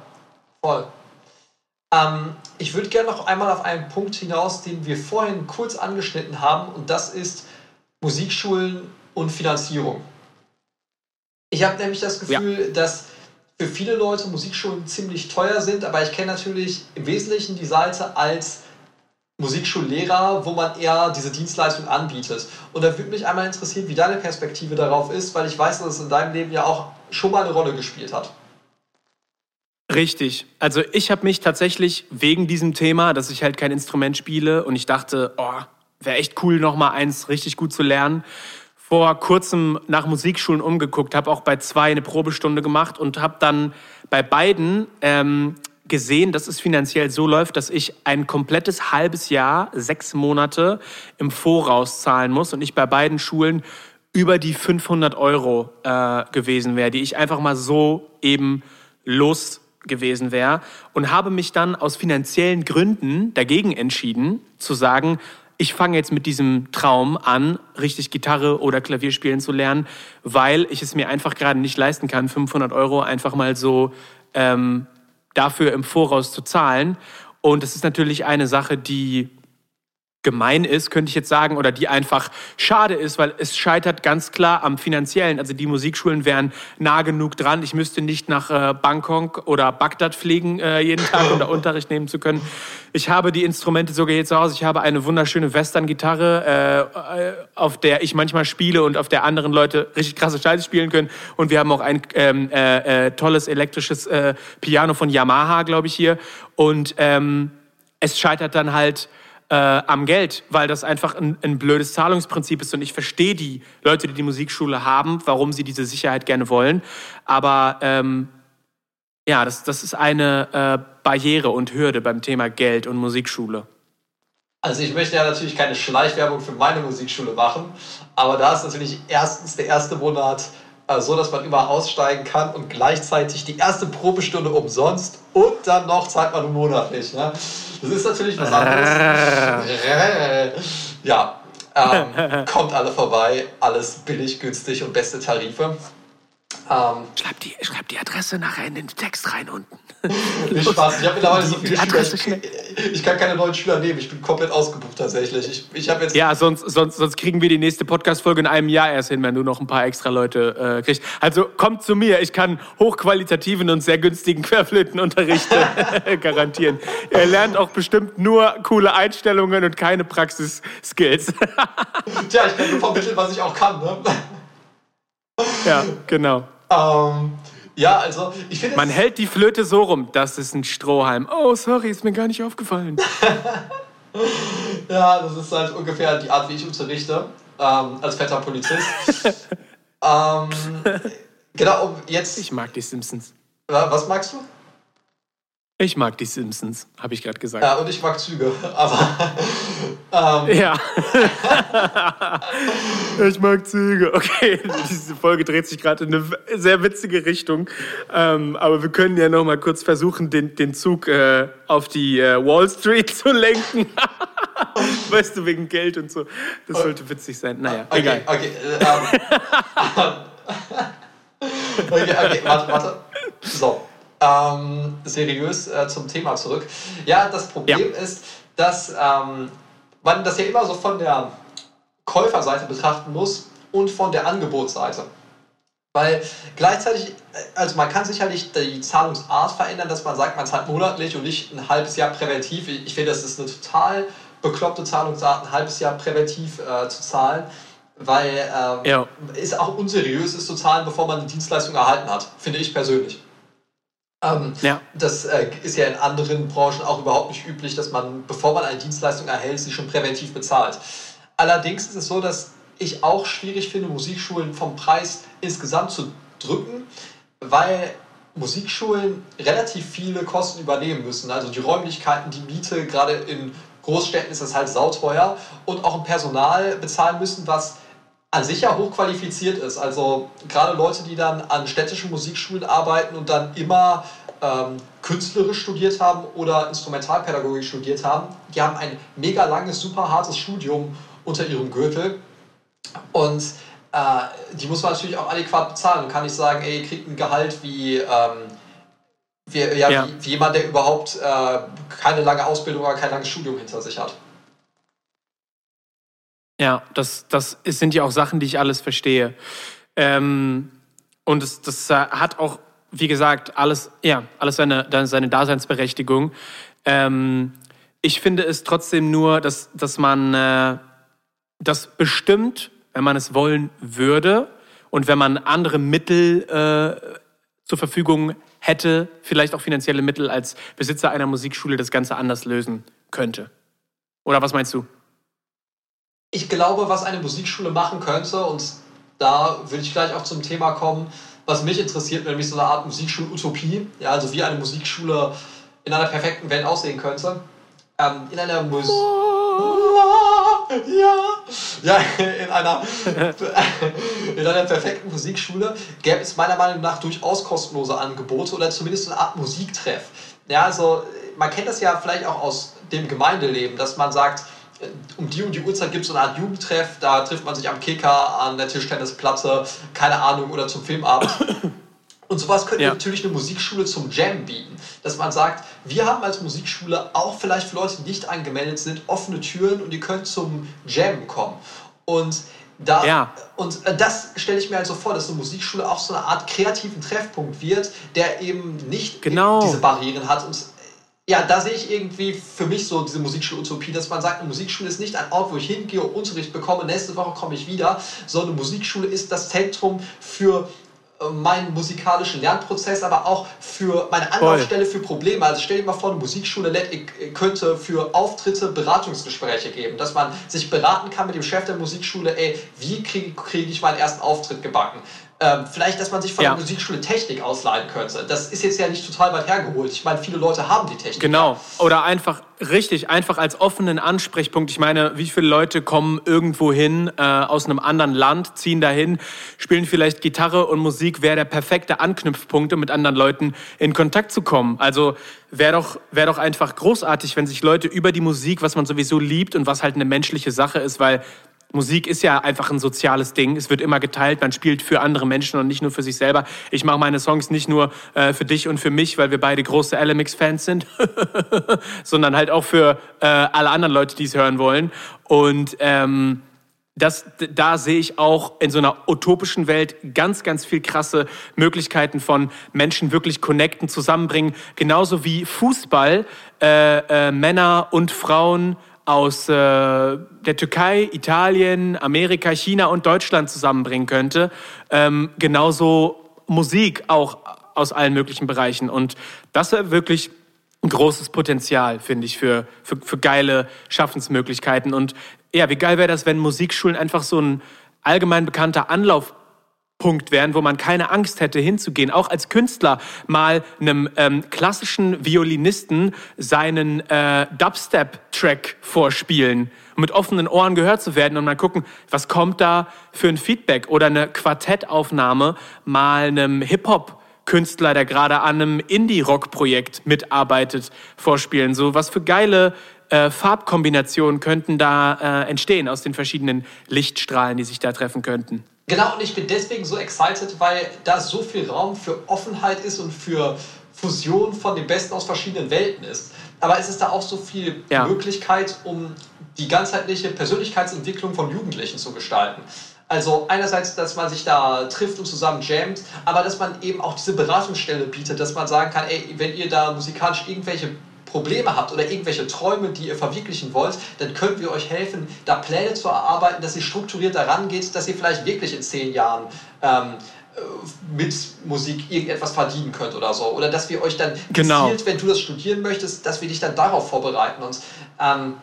Voll. Ähm, ich würde gerne noch einmal auf einen Punkt hinaus, den wir vorhin kurz angeschnitten haben, und das ist Musikschulen und Finanzierung. Ich habe nämlich das Gefühl, ja. dass für viele Leute Musikschulen ziemlich teuer sind, aber ich kenne natürlich im Wesentlichen die Seite als Musikschullehrer, wo man eher diese Dienstleistung anbietet. Und da würde mich einmal interessieren, wie deine Perspektive darauf ist, weil ich weiß, dass es in deinem Leben ja auch schon mal eine Rolle gespielt hat. Richtig. Also ich habe mich tatsächlich wegen diesem Thema, dass ich halt kein Instrument spiele und ich dachte, oh, wäre echt cool, noch mal eins richtig gut zu lernen, vor kurzem nach Musikschulen umgeguckt, habe auch bei zwei eine Probestunde gemacht und habe dann bei beiden ähm, gesehen, dass es finanziell so läuft, dass ich ein komplettes halbes Jahr, sechs Monate im Voraus zahlen muss und ich bei beiden Schulen über die 500 Euro äh, gewesen wäre, die ich einfach mal so eben los gewesen wäre und habe mich dann aus finanziellen Gründen dagegen entschieden, zu sagen, ich fange jetzt mit diesem Traum an, richtig Gitarre oder Klavier spielen zu lernen, weil ich es mir einfach gerade nicht leisten kann, 500 Euro einfach mal so ähm, dafür im Voraus zu zahlen. Und das ist natürlich eine Sache, die gemein ist, könnte ich jetzt sagen, oder die einfach schade ist, weil es scheitert ganz klar am finanziellen. Also die Musikschulen wären nah genug dran. Ich müsste nicht nach äh, Bangkok oder Bagdad fliegen äh, jeden Tag, um da Unterricht nehmen zu können. Ich habe die Instrumente sogar hier zu Hause. Ich habe eine wunderschöne Western-Gitarre, äh, auf der ich manchmal spiele und auf der anderen Leute richtig krasse Scheiße spielen können. Und wir haben auch ein ähm, äh, äh, tolles elektrisches äh, Piano von Yamaha, glaube ich, hier. Und ähm, es scheitert dann halt äh, am Geld, weil das einfach ein, ein, blödes Zahlungsprinzip ist. Und ich verstehe die Leute, die die Musikschule haben, warum sie diese Sicherheit gerne wollen. Aber ähm, ja, das, das ist eine äh, Barriere und Hürde beim Thema Geld und Musikschule. Also ich möchte ja natürlich keine Schleichwerbung für meine Musikschule machen, aber da ist natürlich erstens der erste Monat äh, so dass man immer aussteigen kann und gleichzeitig die erste Probestunde umsonst und dann noch zahlt man monatlich. Ne? Das ist natürlich was anderes. ja, ähm, kommt alle vorbei, alles billig, günstig und beste Tarife. Ähm, schreib, die, schreib die Adresse nachher in den Text rein unten. Nicht Spaß, ich habe mittlerweile so viele Schüler. Ich, ich, kann keine neuen Schüler nehmen, ich bin komplett ausgebucht tatsächlich. Ich, ich jetzt ja, sonst, sonst, sonst kriegen wir die nächste Podcast-Folge in einem Jahr erst hin, wenn du noch ein paar extra Leute äh, kriegst. Also kommt zu mir, ich kann hochqualitativen und sehr günstigen Querflötenunterricht äh, garantieren. Er lernt auch bestimmt nur coole Einstellungen und keine Praxis-Skills. Tja, ich kann nur vermitteln, was ich auch kann, ne? Ja, genau. Ähm, ja, also ich finde. Man hält die Flöte so rum, das ist ein Strohhalm. Oh, sorry, ist mir gar nicht aufgefallen. ja, das ist halt ungefähr die Art, wie ich unterrichte, ähm, als fetter Polizist. ähm, genau, jetzt. Ich mag die Simpsons. Was magst du? Ich mag die Simpsons, habe ich gerade gesagt. Ja, und ich mag Züge, aber. Ähm. Ja. ich mag Züge. Okay, diese Folge dreht sich gerade in eine sehr witzige Richtung. Ähm, aber wir können ja noch mal kurz versuchen, den, den Zug äh, auf die äh, Wall Street zu lenken. weißt du, wegen Geld und so. Das sollte witzig sein. Naja, okay, egal. Okay, äh, ähm, okay, okay, warte, warte. So ähm, seriös äh, zum Thema zurück. Ja, das Problem ja. ist, dass ähm, man das ja immer so von der Käuferseite betrachten muss und von der Angebotsseite. Weil gleichzeitig, äh, also man kann sicherlich die Zahlungsart verändern, dass man sagt, man zahlt monatlich und nicht ein halbes Jahr präventiv. Ich finde, das ist eine total bekloppte Zahlungsart, ein halbes Jahr präventiv äh, zu zahlen, weil ähm, ja. es auch unseriös ist zu zahlen, bevor man die Dienstleistung erhalten hat, finde ich persönlich. Ähm, ja. Das äh, ist ja in anderen Branchen auch überhaupt nicht üblich, dass man, bevor man eine Dienstleistung erhält, sie schon präventiv bezahlt. Allerdings ist es so, dass ich auch schwierig finde, Musikschulen vom Preis insgesamt zu drücken, weil Musikschulen relativ viele Kosten übernehmen müssen. Also die Räumlichkeiten, die Miete, gerade in Großstädten ist das halt sauteuer und auch ein Personal bezahlen müssen, was an sich ja hochqualifiziert ist. Also gerade Leute, die dann an städtischen Musikschulen arbeiten und dann immer ähm, künstlerisch studiert haben oder Instrumentalpädagogik studiert haben, die haben ein mega langes, super hartes Studium unter ihrem Gürtel. Und äh, die muss man natürlich auch adäquat bezahlen. Man kann nicht sagen, ey, ihr kriegt ein Gehalt wie, ähm, wie, ja, ja. Wie, wie, jemand, der überhaupt äh, keine lange Ausbildung oder kein langes Studium hinter sich hat. Ja, das, das sind ja auch Sachen, die ich alles verstehe. Ähm, und das, das hat auch, wie gesagt, alles, ja, alles seine, seine Daseinsberechtigung. Ähm, ich finde es trotzdem nur, dass, dass man äh, das bestimmt, wenn man es wollen würde und wenn man andere Mittel äh, zur Verfügung hätte, vielleicht auch finanzielle Mittel als Besitzer einer Musikschule das Ganze anders lösen könnte. Oder was meinst du? Ich glaube, was eine Musikschule machen könnte, und da würde ich gleich auch zum Thema kommen, was mich interessiert, nämlich so eine Art Musikschul-Utopie, ja, also wie eine Musikschule in einer perfekten Welt aussehen könnte. Ähm, in einer Musik. Ja, ja, in einer, in einer perfekten Musikschule gäbe es meiner Meinung nach durchaus kostenlose Angebote oder zumindest eine Art Musiktreff. Ja, also man kennt das ja vielleicht auch aus dem Gemeindeleben, dass man sagt, um die und die Uhrzeit gibt es so eine Art Jugendtreff, da trifft man sich am Kicker, an der Tischtennisplatte, keine Ahnung, oder zum Filmabend. Und sowas könnte ja. natürlich eine Musikschule zum Jam bieten. Dass man sagt, wir haben als Musikschule auch vielleicht für Leute, die nicht angemeldet sind, offene Türen und ihr könnt zum Jam kommen. Und da, ja. und äh, das stelle ich mir halt so vor, dass eine Musikschule auch so eine Art kreativen Treffpunkt wird, der eben nicht genau. diese Barrieren hat und ja, da sehe ich irgendwie für mich so diese Musikschule-Utopie, dass man sagt, eine Musikschule ist nicht ein Ort, wo ich hingehe und Unterricht bekomme, nächste Woche komme ich wieder, sondern eine Musikschule ist das Zentrum für äh, meinen musikalischen Lernprozess, aber auch für meine Anlaufstelle für Probleme. Also stell dir mal vor, eine Musikschule könnte für Auftritte Beratungsgespräche geben, dass man sich beraten kann mit dem Chef der Musikschule, ey, wie kriege krieg ich meinen ersten Auftritt gebacken? Ähm, vielleicht, dass man sich von ja. der Musikschule Technik ausleihen könnte. Das ist jetzt ja nicht total weit hergeholt. Ich meine, viele Leute haben die Technik. Genau. Oder einfach, richtig, einfach als offenen Ansprechpunkt. Ich meine, wie viele Leute kommen irgendwo hin äh, aus einem anderen Land, ziehen dahin, spielen vielleicht Gitarre und Musik wäre der perfekte Anknüpfpunkt, um mit anderen Leuten in Kontakt zu kommen. Also wäre doch, wär doch einfach großartig, wenn sich Leute über die Musik, was man sowieso liebt und was halt eine menschliche Sache ist, weil Musik ist ja einfach ein soziales Ding. Es wird immer geteilt. Man spielt für andere Menschen und nicht nur für sich selber. Ich mache meine Songs nicht nur äh, für dich und für mich, weil wir beide große LMX-Fans sind, sondern halt auch für äh, alle anderen Leute, die es hören wollen. Und ähm, das, da sehe ich auch in so einer utopischen Welt ganz, ganz viel krasse Möglichkeiten von Menschen wirklich connecten, zusammenbringen. Genauso wie Fußball äh, äh, Männer und Frauen aus äh, der Türkei, Italien, Amerika, China und Deutschland zusammenbringen könnte. Ähm, genauso Musik auch aus allen möglichen Bereichen. Und das wäre wirklich ein großes Potenzial, finde ich, für, für, für geile Schaffensmöglichkeiten. Und ja, wie geil wäre das, wenn Musikschulen einfach so ein allgemein bekannter Anlauf Punkt wären, wo man keine Angst hätte hinzugehen, auch als Künstler mal einem ähm, klassischen Violinisten seinen äh, Dubstep-Track vorspielen, mit offenen Ohren gehört zu werden und mal gucken, was kommt da für ein Feedback oder eine Quartettaufnahme mal einem Hip-Hop Künstler, der gerade an einem Indie-Rock-Projekt mitarbeitet, vorspielen. So was für geile äh, Farbkombinationen könnten da äh, entstehen aus den verschiedenen Lichtstrahlen, die sich da treffen könnten. Genau, und ich bin deswegen so excited, weil da so viel Raum für Offenheit ist und für Fusion von den Besten aus verschiedenen Welten ist. Aber es ist da auch so viel ja. Möglichkeit, um die ganzheitliche Persönlichkeitsentwicklung von Jugendlichen zu gestalten. Also einerseits, dass man sich da trifft und zusammen jammt, aber dass man eben auch diese Beratungsstelle bietet, dass man sagen kann, ey, wenn ihr da musikalisch irgendwelche Probleme habt oder irgendwelche Träume, die ihr verwirklichen wollt, dann können wir euch helfen, da Pläne zu erarbeiten, dass ihr strukturiert daran geht, dass ihr vielleicht wirklich in zehn Jahren ähm, äh, mit Musik irgendetwas verdienen könnt oder so. Oder dass wir euch dann genau. gezielt, wenn du das studieren möchtest, dass wir dich dann darauf vorbereiten. Und, ähm,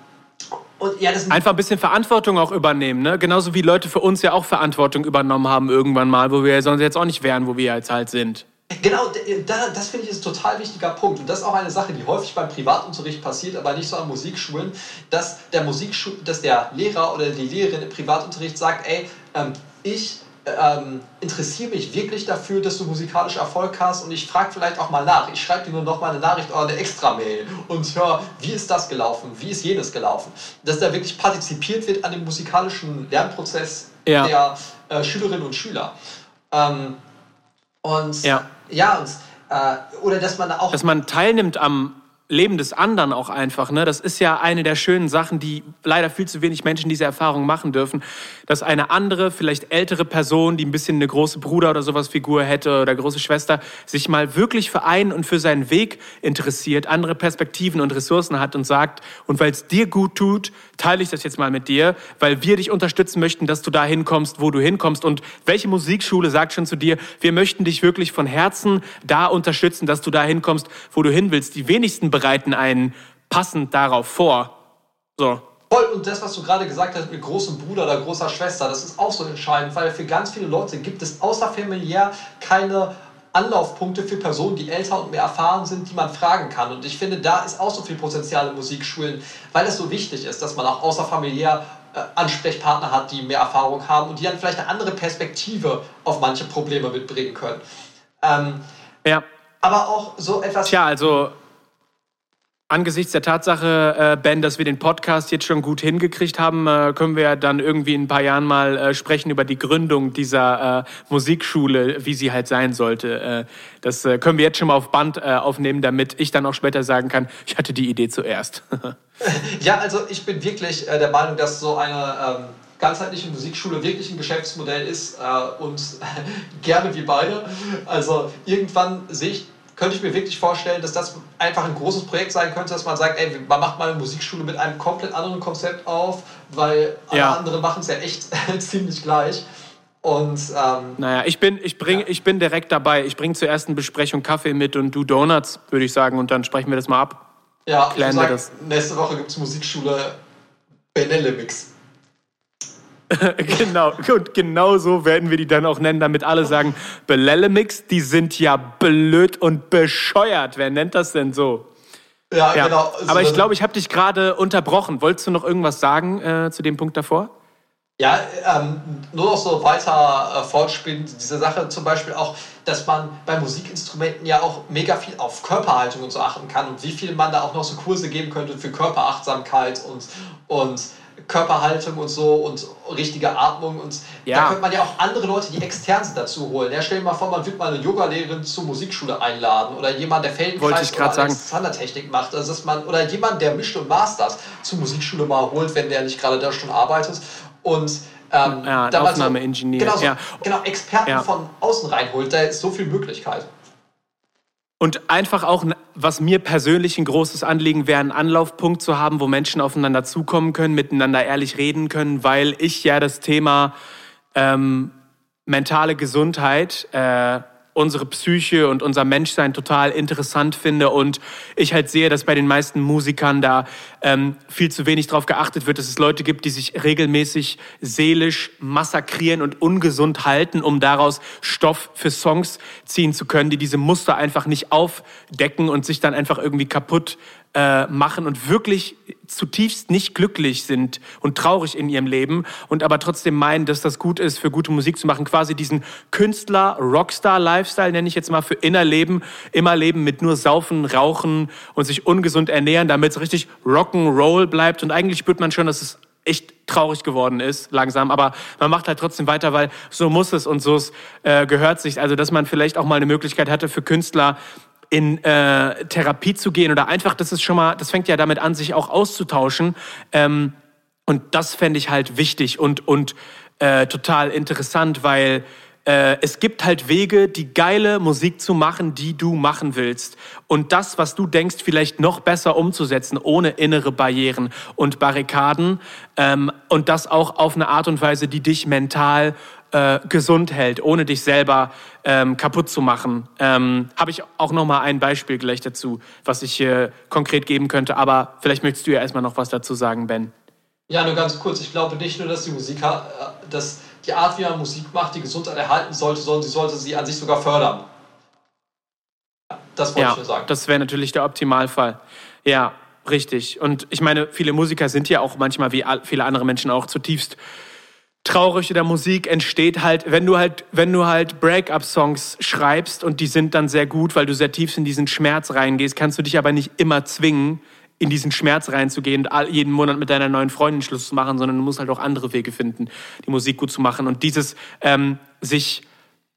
ja, Einfach ein bisschen Verantwortung auch übernehmen, ne? Genauso wie Leute für uns ja auch Verantwortung übernommen haben irgendwann mal, wo wir sonst jetzt auch nicht wären, wo wir jetzt halt sind. Genau, das finde ich ist ein total wichtiger Punkt. Und das ist auch eine Sache, die häufig beim Privatunterricht passiert, aber nicht so an Musikschulen, dass der, Musikschul dass der Lehrer oder die Lehrerin im Privatunterricht sagt, ey, ähm, ich ähm, interessiere mich wirklich dafür, dass du musikalisch Erfolg hast und ich frage vielleicht auch mal nach. Ich schreibe dir nur noch mal eine Nachricht oder eine Extra-Mail und höre, wie ist das gelaufen, wie ist jenes gelaufen. Dass da wirklich partizipiert wird an dem musikalischen Lernprozess ja. der äh, Schülerinnen und Schüler. Ähm, und ja, ja und, äh, oder dass man auch. Dass man teilnimmt am Leben des anderen auch einfach. Ne? Das ist ja eine der schönen Sachen, die leider viel zu wenig Menschen diese Erfahrung machen dürfen, dass eine andere, vielleicht ältere Person, die ein bisschen eine große Bruder oder sowas Figur hätte oder große Schwester, sich mal wirklich für einen und für seinen Weg interessiert, andere Perspektiven und Ressourcen hat und sagt, und weil es dir gut tut, teile ich das jetzt mal mit dir, weil wir dich unterstützen möchten, dass du da hinkommst, wo du hinkommst. Und welche Musikschule sagt schon zu dir, wir möchten dich wirklich von Herzen da unterstützen, dass du da hinkommst, wo du hin willst. Die wenigsten bereiten einen passend darauf vor. So. Voll, und das, was du gerade gesagt hast mit großem Bruder oder großer Schwester, das ist auch so entscheidend, weil für ganz viele Leute gibt es außerfamiliär keine Anlaufpunkte für Personen, die älter und mehr erfahren sind, die man fragen kann. Und ich finde, da ist auch so viel Potenzial in Musikschulen, weil es so wichtig ist, dass man auch außerfamiliär äh, Ansprechpartner hat, die mehr Erfahrung haben und die dann vielleicht eine andere Perspektive auf manche Probleme mitbringen können. Ähm, ja. Aber auch so etwas. Tja, also Angesichts der Tatsache, äh, Ben, dass wir den Podcast jetzt schon gut hingekriegt haben, äh, können wir dann irgendwie in ein paar Jahren mal äh, sprechen über die Gründung dieser äh, Musikschule, wie sie halt sein sollte. Äh, das äh, können wir jetzt schon mal auf Band aufnehmen, damit ich dann auch später sagen kann, ich hatte die Idee zuerst. ja, also ich bin wirklich der Meinung, dass so eine ähm, ganzheitliche Musikschule wirklich ein Geschäftsmodell ist und gerne wie beide. Also irgendwann sehe ich könnte ich mir wirklich vorstellen, dass das einfach ein großes Projekt sein könnte, dass man sagt, ey, man macht mal eine Musikschule mit einem komplett anderen Konzept auf, weil alle ja. anderen machen es ja echt ziemlich gleich. Und ähm, naja, ich bin, ich bring, ja. ich bin direkt dabei. Ich bringe zur ersten Besprechung Kaffee mit und du Donuts, würde ich sagen, und dann sprechen wir das mal ab. Ja, Klären ich sag, das. nächste Woche gibt es Musikschule Benelli Mix. genau, und genau so werden wir die dann auch nennen, damit alle sagen, Belellemix, die sind ja blöd und bescheuert. Wer nennt das denn so? Ja, ja. genau. Aber ich glaube, ich habe dich gerade unterbrochen. Wolltest du noch irgendwas sagen äh, zu dem Punkt davor? Ja, ähm, nur noch so weiter äh, fortspielen, diese Sache zum Beispiel auch, dass man bei Musikinstrumenten ja auch mega viel auf Körperhaltung und so achten kann und wie viel man da auch noch so Kurse geben könnte für Körperachtsamkeit und, und Körperhaltung und so und richtige Atmung und ja. da könnte man ja auch andere Leute, die extern sind, dazu holen. Ja, stell dir mal vor, man wird mal eine Yogalehrerin zur Musikschule einladen oder jemand, der Feldenkreis oder Alexandertechnik macht, also dass man oder jemand, der mischt und mastert, zur Musikschule mal holt, wenn der nicht gerade da schon arbeitet und ähm, ja, Aufnahmeingenieur. So, genau, so, ja. genau, Experten ja. von außen reinholt, da ist so viel Möglichkeit. Und einfach auch, was mir persönlich ein großes Anliegen wäre, einen Anlaufpunkt zu haben, wo Menschen aufeinander zukommen können, miteinander ehrlich reden können, weil ich ja das Thema ähm, mentale Gesundheit äh, unsere Psyche und unser Menschsein total interessant finde. Und ich halt sehe, dass bei den meisten Musikern da ähm, viel zu wenig darauf geachtet wird, dass es Leute gibt, die sich regelmäßig seelisch massakrieren und ungesund halten, um daraus Stoff für Songs ziehen zu können, die diese Muster einfach nicht aufdecken und sich dann einfach irgendwie kaputt äh, machen und wirklich zutiefst nicht glücklich sind und traurig in ihrem Leben und aber trotzdem meinen, dass das gut ist, für gute Musik zu machen. Quasi diesen Künstler, Rockstar-Lifestyle nenne ich jetzt mal für Innerleben, immer leben mit nur Saufen, Rauchen und sich ungesund ernähren, damit es richtig Rock'n'Roll bleibt. Und eigentlich spürt man schon, dass es echt traurig geworden ist, langsam, aber man macht halt trotzdem weiter, weil so muss es und so äh, gehört sich. Also, dass man vielleicht auch mal eine Möglichkeit hatte für Künstler, in äh, Therapie zu gehen oder einfach, das ist schon mal, das fängt ja damit an, sich auch auszutauschen. Ähm, und das fände ich halt wichtig und, und äh, total interessant, weil äh, es gibt halt Wege, die geile Musik zu machen, die du machen willst. Und das, was du denkst, vielleicht noch besser umzusetzen, ohne innere Barrieren und Barrikaden. Ähm, und das auch auf eine Art und Weise, die dich mental äh, gesund hält, ohne dich selber ähm, kaputt zu machen. Ähm, Habe ich auch noch mal ein Beispiel gleich dazu, was ich äh, konkret geben könnte. Aber vielleicht möchtest du ja erstmal noch was dazu sagen, Ben. Ja, nur ganz kurz. Ich glaube nicht nur, dass die Musik, dass die Art, wie man Musik macht, die Gesundheit erhalten sollte, sondern sie sollte sie an sich sogar fördern. Das wollte ja, ich nur sagen. Das wäre natürlich der Optimalfall. Ja, richtig. Und ich meine, viele Musiker sind ja auch manchmal, wie viele andere Menschen auch, zutiefst traurig in der Musik entsteht halt, wenn du halt, wenn du halt Break-up-Songs schreibst und die sind dann sehr gut, weil du sehr tief in diesen Schmerz reingehst, kannst du dich aber nicht immer zwingen, in diesen Schmerz reinzugehen und jeden Monat mit deiner neuen Freundin Schluss zu machen, sondern du musst halt auch andere Wege finden, die Musik gut zu machen. Und dieses ähm, sich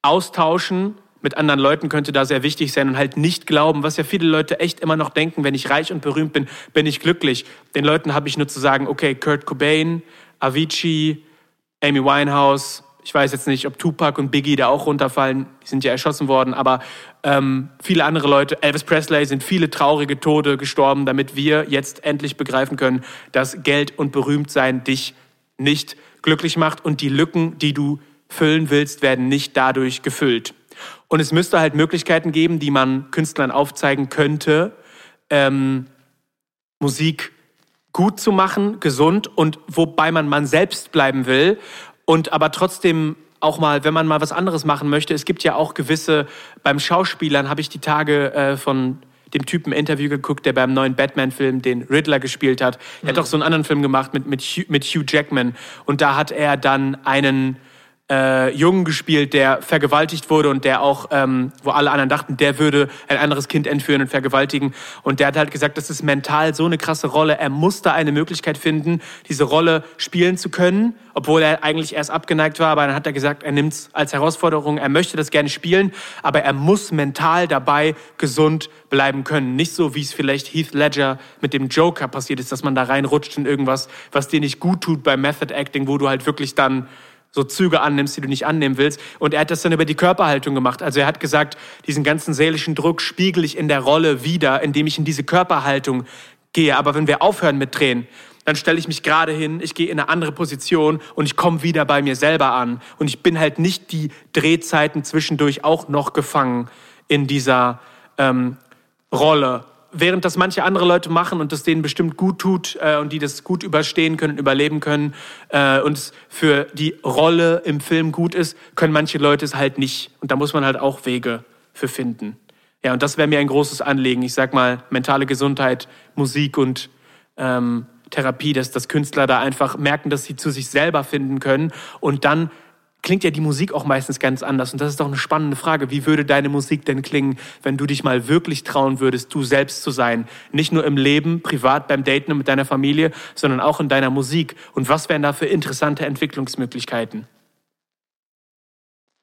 austauschen mit anderen Leuten könnte da sehr wichtig sein und halt nicht glauben, was ja viele Leute echt immer noch denken, wenn ich reich und berühmt bin, bin ich glücklich. Den Leuten habe ich nur zu sagen, okay, Kurt Cobain, Avicii, Amy Winehouse, ich weiß jetzt nicht, ob Tupac und Biggie da auch runterfallen, die sind ja erschossen worden, aber ähm, viele andere Leute, Elvis Presley, sind viele traurige Tode gestorben, damit wir jetzt endlich begreifen können, dass Geld und Berühmtsein dich nicht glücklich macht. Und die Lücken, die du füllen willst, werden nicht dadurch gefüllt. Und es müsste halt Möglichkeiten geben, die man Künstlern aufzeigen könnte, ähm, Musik gut zu machen, gesund und wobei man man selbst bleiben will und aber trotzdem auch mal, wenn man mal was anderes machen möchte, es gibt ja auch gewisse, beim Schauspielern habe ich die Tage äh, von dem Typen Interview geguckt, der beim neuen Batman-Film den Riddler gespielt hat. Er hat mhm. auch so einen anderen Film gemacht mit, mit, Hugh, mit Hugh Jackman. Und da hat er dann einen äh, Jungen gespielt, der vergewaltigt wurde und der auch, ähm, wo alle anderen dachten, der würde ein anderes Kind entführen und vergewaltigen. Und der hat halt gesagt, das ist mental so eine krasse Rolle. Er musste eine Möglichkeit finden, diese Rolle spielen zu können, obwohl er eigentlich erst abgeneigt war. Aber dann hat er gesagt, er nimmt es als Herausforderung. Er möchte das gerne spielen, aber er muss mental dabei gesund bleiben können. Nicht so, wie es vielleicht Heath Ledger mit dem Joker passiert ist, dass man da reinrutscht in irgendwas, was dir nicht gut tut beim Method Acting, wo du halt wirklich dann so Züge annimmst, die du nicht annehmen willst. Und er hat das dann über die Körperhaltung gemacht. Also er hat gesagt, diesen ganzen seelischen Druck spiegel ich in der Rolle wieder, indem ich in diese Körperhaltung gehe. Aber wenn wir aufhören mit Drehen, dann stelle ich mich gerade hin, ich gehe in eine andere Position und ich komme wieder bei mir selber an. Und ich bin halt nicht die Drehzeiten zwischendurch auch noch gefangen in dieser ähm, Rolle während das manche andere Leute machen und das denen bestimmt gut tut äh, und die das gut überstehen können, überleben können äh, und es für die Rolle im Film gut ist, können manche Leute es halt nicht. Und da muss man halt auch Wege für finden. Ja, und das wäre mir ein großes Anliegen. Ich sag mal, mentale Gesundheit, Musik und ähm, Therapie, dass, dass Künstler da einfach merken, dass sie zu sich selber finden können und dann klingt ja die Musik auch meistens ganz anders. Und das ist doch eine spannende Frage. Wie würde deine Musik denn klingen, wenn du dich mal wirklich trauen würdest, du selbst zu sein? Nicht nur im Leben, privat, beim Daten und mit deiner Familie, sondern auch in deiner Musik. Und was wären da für interessante Entwicklungsmöglichkeiten?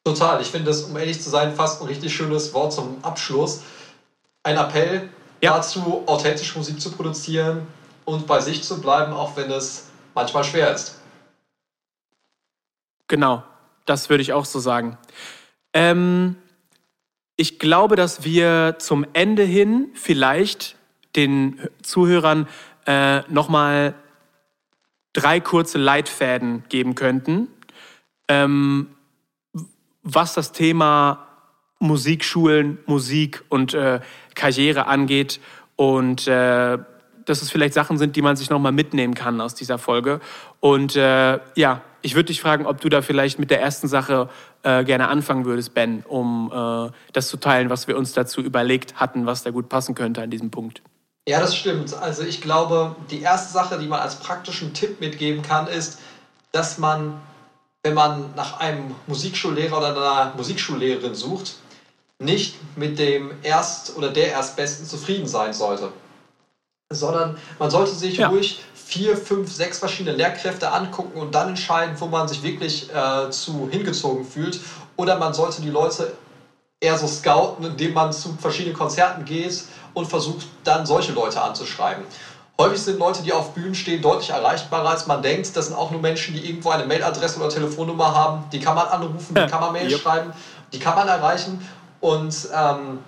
Total. Ich finde das, um ehrlich zu sein, fast ein richtig schönes Wort zum Abschluss. Ein Appell ja. dazu, authentisch Musik zu produzieren und bei sich zu bleiben, auch wenn es manchmal schwer ist. Genau. Das würde ich auch so sagen. Ähm, ich glaube, dass wir zum Ende hin vielleicht den Zuhörern äh, nochmal drei kurze Leitfäden geben könnten, ähm, was das Thema Musikschulen, Musik und äh, Karriere angeht und äh, dass es vielleicht Sachen sind, die man sich nochmal mitnehmen kann aus dieser Folge. Und äh, ja, ich würde dich fragen, ob du da vielleicht mit der ersten Sache äh, gerne anfangen würdest, Ben, um äh, das zu teilen, was wir uns dazu überlegt hatten, was da gut passen könnte an diesem Punkt. Ja, das stimmt. Also ich glaube, die erste Sache, die man als praktischen Tipp mitgeben kann, ist, dass man, wenn man nach einem Musikschullehrer oder einer Musikschullehrerin sucht, nicht mit dem Erst- oder der Erstbesten zufrieden sein sollte, sondern man sollte sich ja. ruhig vier, fünf, sechs verschiedene Lehrkräfte angucken und dann entscheiden, wo man sich wirklich äh, zu hingezogen fühlt. Oder man sollte die Leute eher so scouten, indem man zu verschiedenen Konzerten geht und versucht dann solche Leute anzuschreiben. Häufig sind Leute, die auf Bühnen stehen, deutlich erreichbarer als man denkt. Das sind auch nur Menschen, die irgendwo eine Mailadresse oder Telefonnummer haben. Die kann man anrufen, die kann man Mail yep. schreiben, die kann man erreichen und ähm,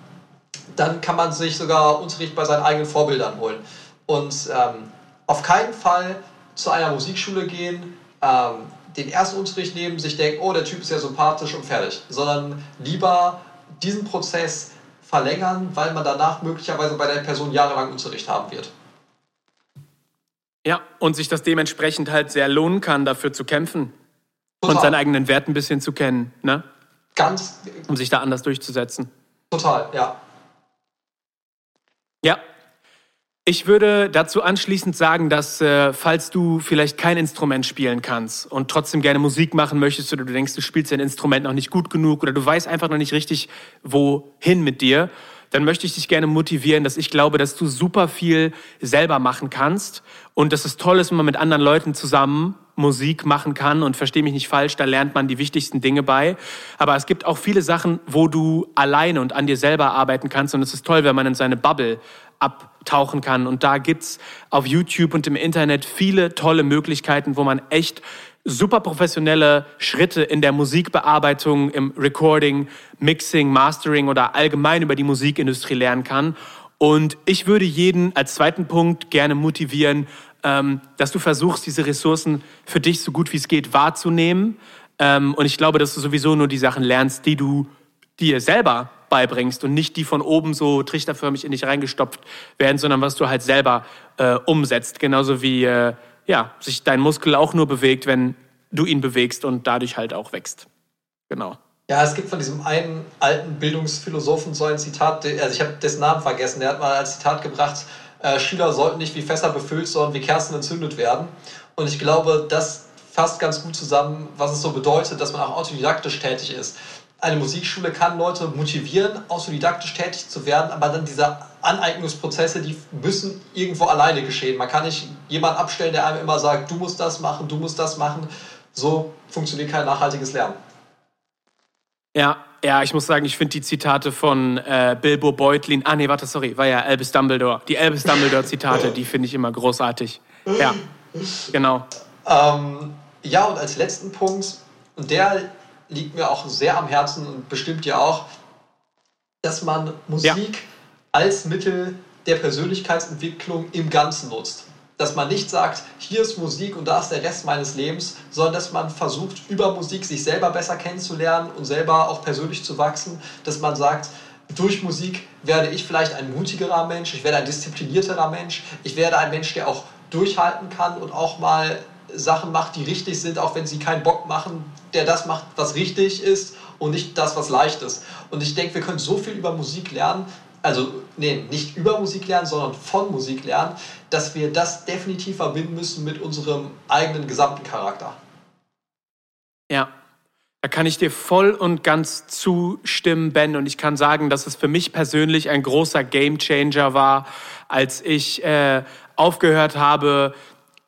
dann kann man sich sogar Unterricht bei seinen eigenen Vorbildern holen. Und ähm, auf keinen Fall zu einer Musikschule gehen, ähm, den ersten Unterricht nehmen, sich denken, oh, der Typ ist ja sympathisch und fertig, sondern lieber diesen Prozess verlängern, weil man danach möglicherweise bei der Person jahrelang Unterricht haben wird. Ja, und sich das dementsprechend halt sehr lohnen kann, dafür zu kämpfen Total. und seinen eigenen Wert ein bisschen zu kennen, ne? Ganz. Um sich da anders durchzusetzen. Total, ja. Ja, ich würde dazu anschließend sagen, dass äh, falls du vielleicht kein Instrument spielen kannst und trotzdem gerne Musik machen möchtest oder du denkst, du spielst dein Instrument noch nicht gut genug oder du weißt einfach noch nicht richtig, wohin mit dir, dann möchte ich dich gerne motivieren, dass ich glaube, dass du super viel selber machen kannst und dass es toll ist, wenn man mit anderen Leuten zusammen Musik machen kann und verstehe mich nicht falsch, da lernt man die wichtigsten Dinge bei. Aber es gibt auch viele Sachen, wo du alleine und an dir selber arbeiten kannst und es ist toll, wenn man in seine Bubble abtauchen kann. Und da gibt's auf YouTube und im Internet viele tolle Möglichkeiten, wo man echt super professionelle Schritte in der Musikbearbeitung, im Recording, Mixing, Mastering oder allgemein über die Musikindustrie lernen kann. Und ich würde jeden als zweiten Punkt gerne motivieren, ähm, dass du versuchst, diese Ressourcen für dich so gut wie es geht wahrzunehmen. Ähm, und ich glaube, dass du sowieso nur die Sachen lernst, die du dir selber beibringst und nicht die von oben so trichterförmig in dich reingestopft werden, sondern was du halt selber äh, umsetzt. Genauso wie äh, ja, sich dein Muskel auch nur bewegt, wenn du ihn bewegst und dadurch halt auch wächst. Genau. Ja, es gibt von diesem einen alten Bildungsphilosophen so ein Zitat, also ich habe dessen Namen vergessen, der hat mal als Zitat gebracht, äh, Schüler sollten nicht wie Fässer befüllt, sondern wie Kerzen entzündet werden. Und ich glaube, das fasst ganz gut zusammen, was es so bedeutet, dass man auch autodidaktisch tätig ist eine Musikschule kann Leute motivieren, autodidaktisch tätig zu werden, aber dann diese Aneignungsprozesse, die müssen irgendwo alleine geschehen. Man kann nicht jemanden abstellen, der einem immer sagt, du musst das machen, du musst das machen. So funktioniert kein nachhaltiges Lernen. Ja, ja, ich muss sagen, ich finde die Zitate von äh, Bilbo Beutlin, ah nee, warte, sorry, war ja Albus Dumbledore. Die Albus Dumbledore-Zitate, die finde ich immer großartig. Ja, genau. Ähm, ja, und als letzten Punkt, und der liegt mir auch sehr am Herzen und bestimmt ja auch, dass man Musik ja. als Mittel der Persönlichkeitsentwicklung im Ganzen nutzt. Dass man nicht sagt, hier ist Musik und da ist der Rest meines Lebens, sondern dass man versucht, über Musik sich selber besser kennenzulernen und selber auch persönlich zu wachsen. Dass man sagt, durch Musik werde ich vielleicht ein mutigerer Mensch, ich werde ein disziplinierterer Mensch, ich werde ein Mensch, der auch durchhalten kann und auch mal Sachen macht, die richtig sind, auch wenn sie keinen Bock machen, der das macht, was richtig ist und nicht das, was leicht ist. Und ich denke, wir können so viel über Musik lernen, also nee, nicht über Musik lernen, sondern von Musik lernen, dass wir das definitiv verbinden müssen mit unserem eigenen gesamten Charakter. Ja, da kann ich dir voll und ganz zustimmen, Ben. Und ich kann sagen, dass es für mich persönlich ein großer Gamechanger war, als ich äh, aufgehört habe,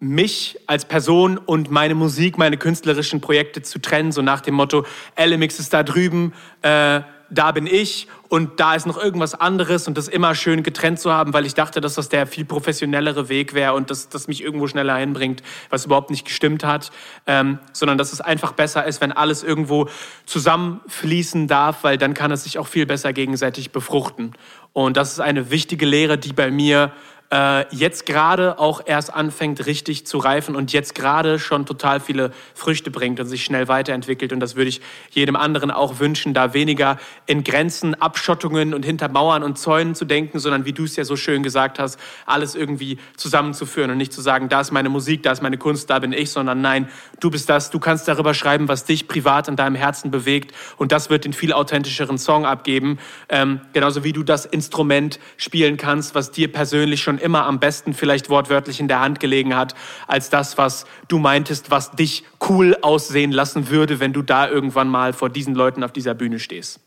mich als Person und meine Musik, meine künstlerischen Projekte zu trennen, so nach dem Motto, LMX ist da drüben, äh, da bin ich und da ist noch irgendwas anderes und das immer schön getrennt zu haben, weil ich dachte, dass das der viel professionellere Weg wäre und dass das mich irgendwo schneller hinbringt, was überhaupt nicht gestimmt hat, ähm, sondern dass es einfach besser ist, wenn alles irgendwo zusammenfließen darf, weil dann kann es sich auch viel besser gegenseitig befruchten. Und das ist eine wichtige Lehre, die bei mir äh, jetzt gerade auch erst anfängt richtig zu reifen und jetzt gerade schon total viele Früchte bringt und sich schnell weiterentwickelt. Und das würde ich jedem anderen auch wünschen, da weniger in Grenzen, Abschottungen und hinter Mauern und Zäunen zu denken, sondern wie du es ja so schön gesagt hast, alles irgendwie zusammenzuführen und nicht zu sagen, da ist meine Musik, da ist meine Kunst, da bin ich, sondern nein, du bist das, du kannst darüber schreiben, was dich privat in deinem Herzen bewegt und das wird den viel authentischeren Song abgeben, ähm, genauso wie du das Instrument spielen kannst, was dir persönlich schon immer am besten vielleicht wortwörtlich in der Hand gelegen hat, als das, was du meintest, was dich cool aussehen lassen würde, wenn du da irgendwann mal vor diesen Leuten auf dieser Bühne stehst.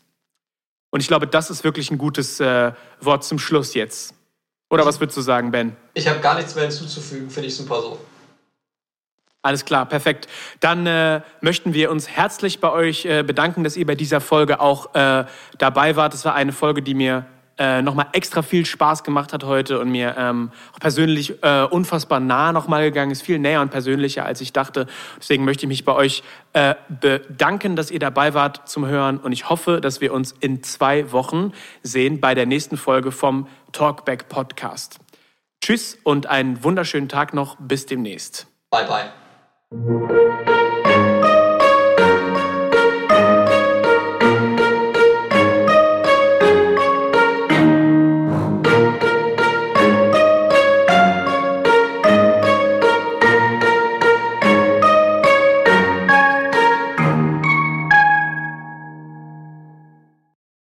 Und ich glaube, das ist wirklich ein gutes äh, Wort zum Schluss jetzt. Oder was würdest du sagen, Ben? Ich habe gar nichts mehr hinzuzufügen, finde ich super so. Alles klar, perfekt. Dann äh, möchten wir uns herzlich bei euch äh, bedanken, dass ihr bei dieser Folge auch äh, dabei wart. Es war eine Folge, die mir äh, nochmal extra viel Spaß gemacht hat heute und mir ähm, persönlich äh, unfassbar nah nochmal gegangen ist, viel näher und persönlicher, als ich dachte. Deswegen möchte ich mich bei euch äh, bedanken, dass ihr dabei wart zum Hören und ich hoffe, dass wir uns in zwei Wochen sehen bei der nächsten Folge vom Talkback Podcast. Tschüss und einen wunderschönen Tag noch. Bis demnächst. Bye, bye.